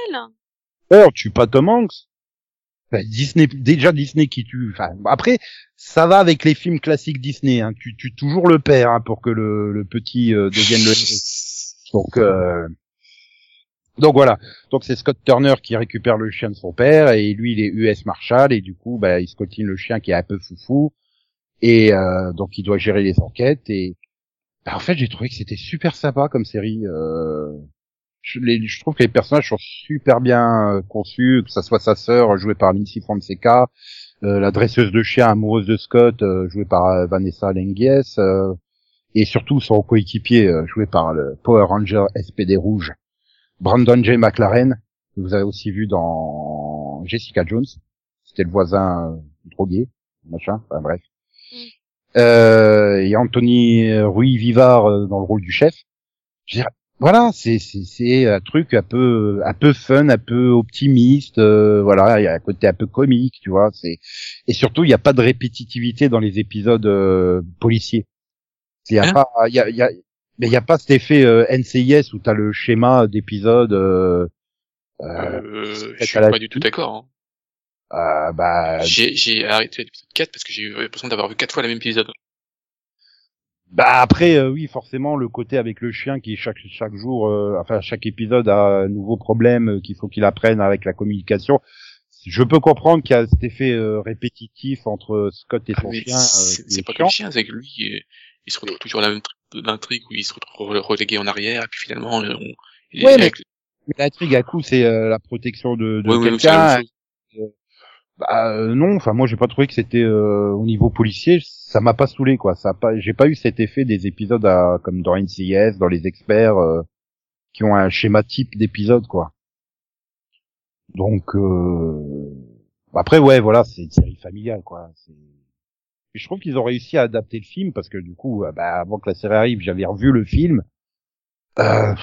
Oh, tue pas Tom Hanks. Enfin, Disney, déjà Disney qui tue. Enfin, après, ça va avec les films classiques Disney. Hein. Tu tues toujours le père hein, pour que le, le petit euh, devienne le héros. Donc, euh, donc voilà. Donc c'est Scott Turner qui récupère le chien de son père et lui il est US Marshal et du coup bah il scotine le chien qui est un peu foufou et euh, donc il doit gérer les enquêtes et bah, en fait j'ai trouvé que c'était super sympa comme série. Euh, je, trouve que les personnages sont super bien euh, conçus, que ça soit sa sœur jouée par Lindsay Fonseca, euh, la dresseuse de chien amoureuse de Scott euh, jouée par Vanessa Lengies et surtout son coéquipier joué par le Power Ranger SPD rouge. Brandon J. McLaren, que vous avez aussi vu dans Jessica Jones. C'était le voisin euh, drogué, machin, enfin bref. Mm. Euh, et Anthony Rui Vivard euh, dans le rôle du chef. Je veux dire, voilà, c'est c'est c'est un truc un peu un peu fun, un peu optimiste. euh, voilà, il y a un côté un peu comique, tu vois. C'est et surtout il n'y a pas de répétitivité dans les épisodes euh, policiers. Il y a Hein pas, il y a, il y a mais il n'y a pas cet effet euh, NCIS où tu as le schéma d'épisode. Euh, euh, Euh, je suis la pas du tout d'accord. hein. euh, bah, J'ai arrêté l'épisode 4 parce que j'ai eu l'impression d'avoir vu quatre fois la même épisode. bah après, euh, oui, forcément, le côté avec le chien qui chaque chaque jour, euh, enfin chaque épisode a un nouveau problème euh, qu'il faut qu'il apprenne avec la communication. Je peux comprendre qu'il y a cet effet euh, répétitif entre Scott et son Mais chien. c'est pas que le chien, c'est que lui, euh, il se retrouve toujours à la même tr- l'intrigue où il se retrouve relégué en arrière et puis finalement, euh, on, Ouais, mais- avec- Mais l'intrigue à coup, c'est euh, la protection de, de Ouais, quelqu'un. chose. Bah euh, non, enfin moi j'ai pas trouvé que c'était euh, au niveau policier, ça m'a pas saoulé quoi. Ça a pas, j'ai pas eu cet effet des épisodes à, comme dans NCIS, dans les experts euh, qui ont un schéma type d'épisode quoi. Donc euh... après ouais voilà c'est une série familiale quoi. C'est- Je trouve qu'ils ont réussi à adapter le film parce que du coup euh, bah, avant que la série arrive j'avais revu le film. Euh...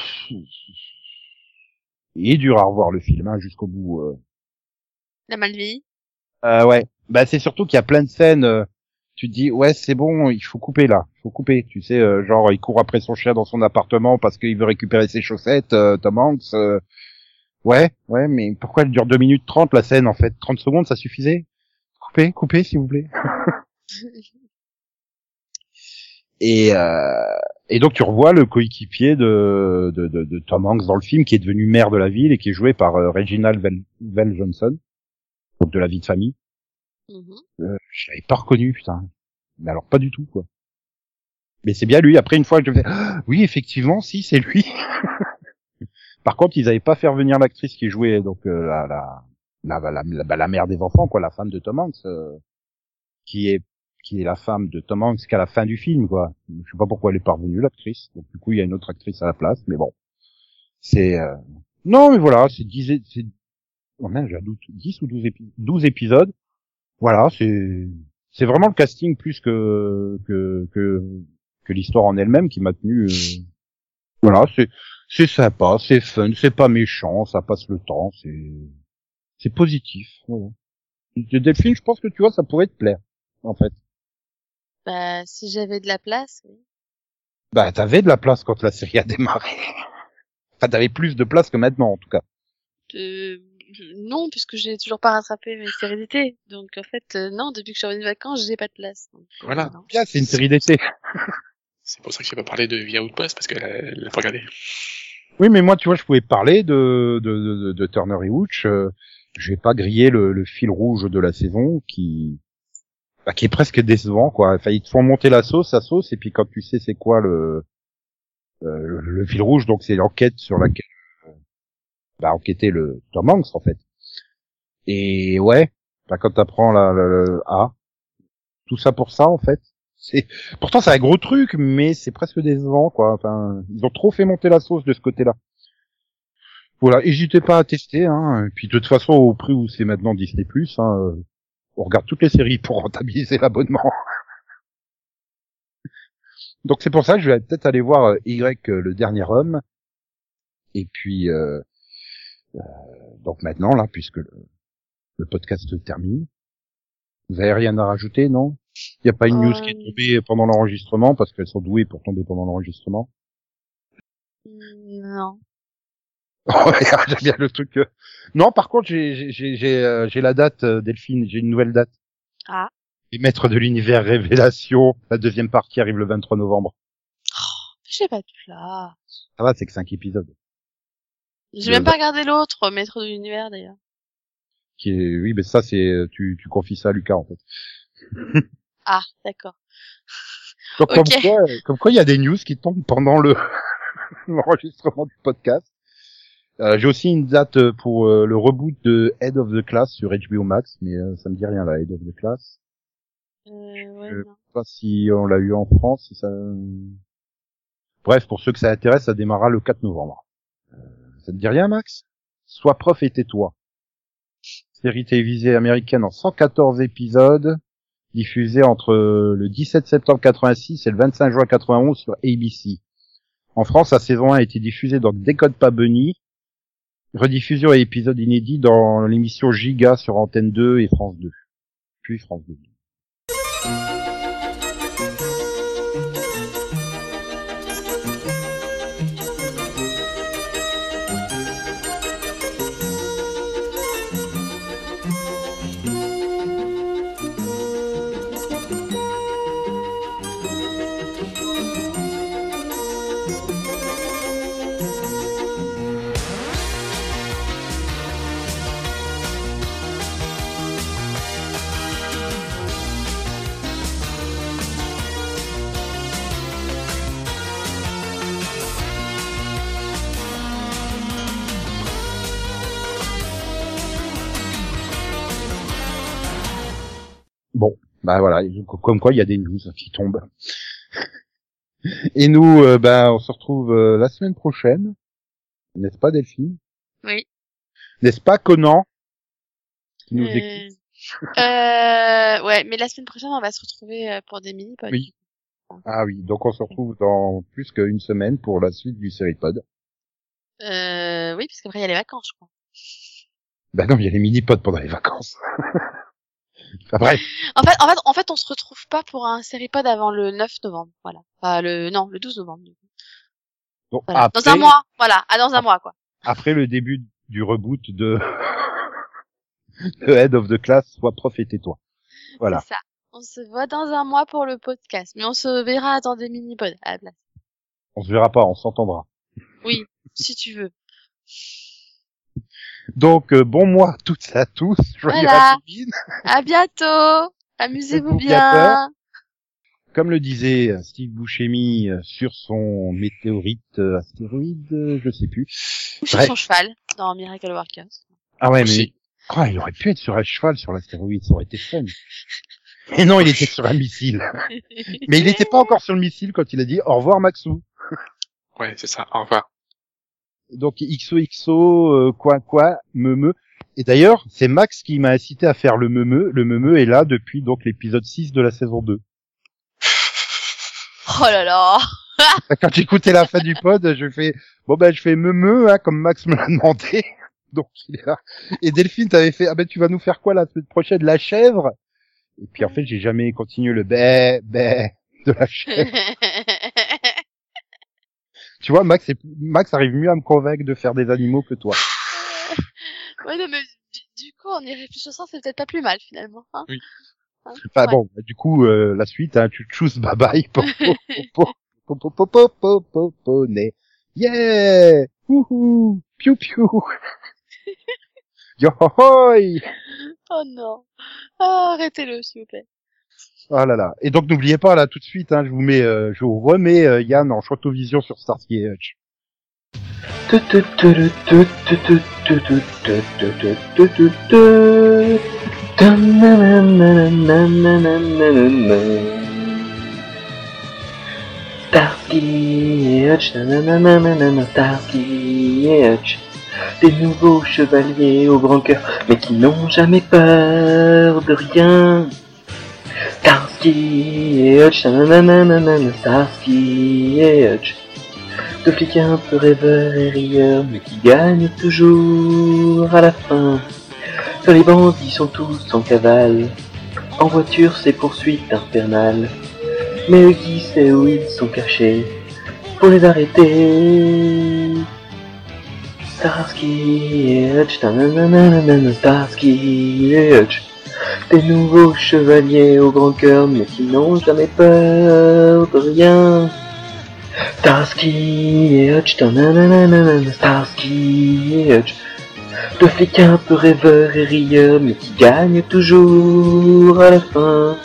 Il est dur à revoir le film hein, jusqu'au bout. euh. La mal vieilli. Euh, ouais. Bah c'est surtout qu'il y a plein de scènes. euh, tu te dis ouais c'est bon, il faut couper là, il faut couper. Tu sais, euh, genre il court après son chien dans son appartement parce qu'il veut récupérer ses chaussettes, euh, Tom Hanks. euh, ouais, ouais, mais pourquoi elle dure 2 minutes 30 la scène en fait? 30 secondes ça suffisait? Coupez, coupez s'il vous plaît. Et, euh, et donc tu revois le coéquipier de, de, de, de Tom Hanks dans le film qui est devenu maire de la ville et qui est joué par euh, Reginald Vel Johnson, donc de la vie de famille. Mhm. Euh, je l'avais pas reconnu, putain. Mais alors pas du tout, quoi. Mais c'est bien lui. Après une fois, je me fais, Ah, oui, effectivement, si, c'est lui. Par contre, ils avaient pas fait revenir l'actrice qui jouait donc euh, la, la, la, la mère des enfants, quoi, la femme de Tom Hanks, euh, qui est qui est la femme de Tom Hanks qu'à la fin du film, quoi. Je sais pas pourquoi elle est parvenue, l'actrice. Donc du coup, il y a une autre actrice à la place, mais bon. C'est euh, non, mais voilà, c'est 10 é- c'est oh merde, j'ai un doute, 10 ou 12 épi- 12 épisodes. Voilà, c'est c'est vraiment le casting plus que que que, que l'histoire en elle-même qui m'a tenu euh, voilà, c'est c'est sympa, c'est fun, c'est pas méchant, ça passe le temps, c'est c'est positif. Voilà. De Delphine, je pense que tu vois, ça pourrait te plaire en fait. Bah, si j'avais de la place, oui. Bah, t'avais de la place quand la série a démarré. Enfin, t'avais plus de place que maintenant, en tout cas. Euh, non, puisque j'ai toujours pas rattrapé mes séries d'été. Donc, en fait, euh, non, depuis que je suis revenue de vacances, j'ai pas de place. Donc, euh, Voilà. Bien, c'est une série d'été. C'est pour ça que j'ai pas parlé de Via Outpost parce qu'elle a, elle a pas regardé. Oui, mais moi, tu vois, je pouvais parler de, de, de, de Turner et Hooch. Euh, je vais pas griller le, le fil rouge de la saison qui, bah, qui est presque décevant, quoi. Enfin, ils te font monter la sauce, la sauce, et puis quand tu sais c'est quoi le, euh, le, fil rouge, donc c'est l'enquête sur laquelle, euh, bah, enquêter le Tom Hanks, en fait. Et ouais, bah, quand t'apprends la, la, la- ah, tout ça pour ça, en fait. C'est, pourtant c'est un gros truc, mais c'est presque décevant, quoi. Enfin, ils ont trop fait monter la sauce de ce côté-là. Voilà, n'hésitez pas à tester, hein. Et puis de toute façon, au prix où c'est maintenant Disney+, hein, euh, on regarde toutes les séries pour rentabiliser l'abonnement. Donc c'est pour ça que je vais peut-être aller voir euh, Y, euh, le dernier homme. Et puis, euh, euh, donc maintenant, là, puisque le, le podcast termine, vous avez rien à rajouter, non? Il n'y a pas une news qui est Euh, tombée pendant l'enregistrement, parce qu'elles sont douées pour tomber pendant l'enregistrement? Non. J'aime bien le truc. euh. Non, par contre, j'ai j'ai j'ai euh, j'ai la date, euh, Delphine. J'ai une nouvelle date. Ah. Les Maîtres de l'univers Révélation. La deuxième partie arrive le 23 novembre. J'ai pas tout là. Ça va, c'est que cinq épisodes. J'ai même pas regardé l'autre, Maître de l'univers, d'ailleurs. Qui est, oui, mais ça, c'est tu tu confies ça à Lucas en fait. Ah, d'accord. Donc, Ok. comme quoi, comme quoi, il y a des news qui tombent pendant le l'enregistrement du podcast. Euh, j'ai aussi une date euh, pour euh, le reboot de Head of the Class sur HBO Max, mais euh, ça me dit rien là, Head of the Class. Euh, ouais, sais pas si on l'a eu en France, si ça. Bref, pour ceux que ça intéresse, ça démarrera le 4 novembre. Euh, ça te dit rien, Max? Sois prof et tais-toi. Série télévisée américaine en 114 épisodes, diffusée entre le 17 septembre 86 et le 25 juin 91 sur ABC. En France, la saison 1 a été diffusée dans Décode pas Bunny, rediffusion et épisode inédit dans l'émission Giga sur Antenne 2 et France 2. Puis France 2. Bah voilà, comme quoi il y a des news qui tombent. Et nous, euh, bah, on se retrouve euh, la semaine prochaine, n'est-ce pas Delphine? Oui. N'est-ce pas Conan? Qui nous Euh, écoute euh, ouais, mais la semaine prochaine, on va se retrouver euh, pour des mini-pods. Oui. Ah oui, donc on se retrouve dans plus qu'une semaine pour la suite du Seripod. Euh, oui, parce qu'après, il y a les vacances, je crois. Bah non, il y a les mini-pods pendant les vacances. Enfin, bref, En fait, en fait, en fait, on se retrouve pas pour un séripod avant le 9 novembre, voilà. Enfin, le, non, le 12 novembre. du coup. donc, Voilà. après, Dans un mois, voilà. Ah, dans un mois, quoi. après le début du reboot de, de Head of the Class, sois prof et tais-toi. Voilà. C'est ça. On se voit dans un mois pour le podcast, mais on se verra dans des mini-pods à la place. On se verra pas, on s'entendra. Si tu veux. Donc, euh, bon mois à toutes et à tous. Joyeux Voilà. Halloween. À bientôt! Amusez-vous bien! Comme le disait euh, Steve Buscemi euh, sur son météorite euh, astéroïde, je sais plus. Ou sur Bref. son cheval, dans Miracle Workers. Ah ouais, mais oh, il aurait pu être sur un cheval sur l'astéroïde, ça aurait été fun. Mais non, il était sur un missile. Mais il n'était pas encore sur le missile quand il a dit au revoir Maxou. Ouais, c'est ça. Au revoir. Donc XOXO, euh, quoi quoi, me me. Et d'ailleurs, c'est Max qui m'a incité à faire le me me. Le me me est là depuis donc l'épisode 6 de la saison 2. Oh là là! Quand j'écoutais la fin du pod, je fais bon ben je fais me me hein, comme Max me l'a demandé. Donc il est là. Et Delphine t'avais fait ah ben tu vas nous faire quoi la semaine prochaine? La chèvre? Et puis en fait j'ai jamais continué le bé bé de la chèvre. Tu vois, Max. Max arrive mieux à me convaincre de faire des animaux que toi. ouais, non, mais du, coup, en y réfléchissant, c'est peut-être pas plus mal finalement. Hein oui. Bon, du coup, la suite, tu chooses bye bye, po po yeah, wouhou, piou piou. Yo -ho -ho. Oh non. Arrêtez-le, s'il vous plaît. Ah là là. Et donc n'oubliez pas là tout de suite, hein, je vous mets, euh, je vous remets euh, Yann en vision sur Starsky Hutch. Starsky Hutch, Starsky Hutch, des nouveaux chevaliers au cœur, mais qui n'ont jamais peur de rien. Starsky et Hutch, Starsky et Hutch, deux flics un peu rêveurs et rieurs, mais qui gagnent toujours à la fin. Que les bandits sont tous en cavale, en voiture c'est poursuite infernale. Mais Huggy sait où ils sont cachés pour les arrêter. Starsky et Hutch, nananana, Starsky et Hutch, des nouveaux chevaliers au grand cœur, mais qui n'ont jamais peur de rien. Starsky et Hutch, Starsky et Hutch, deux flics un peu rêveurs et rieurs, mais qui gagnent toujours à la fin.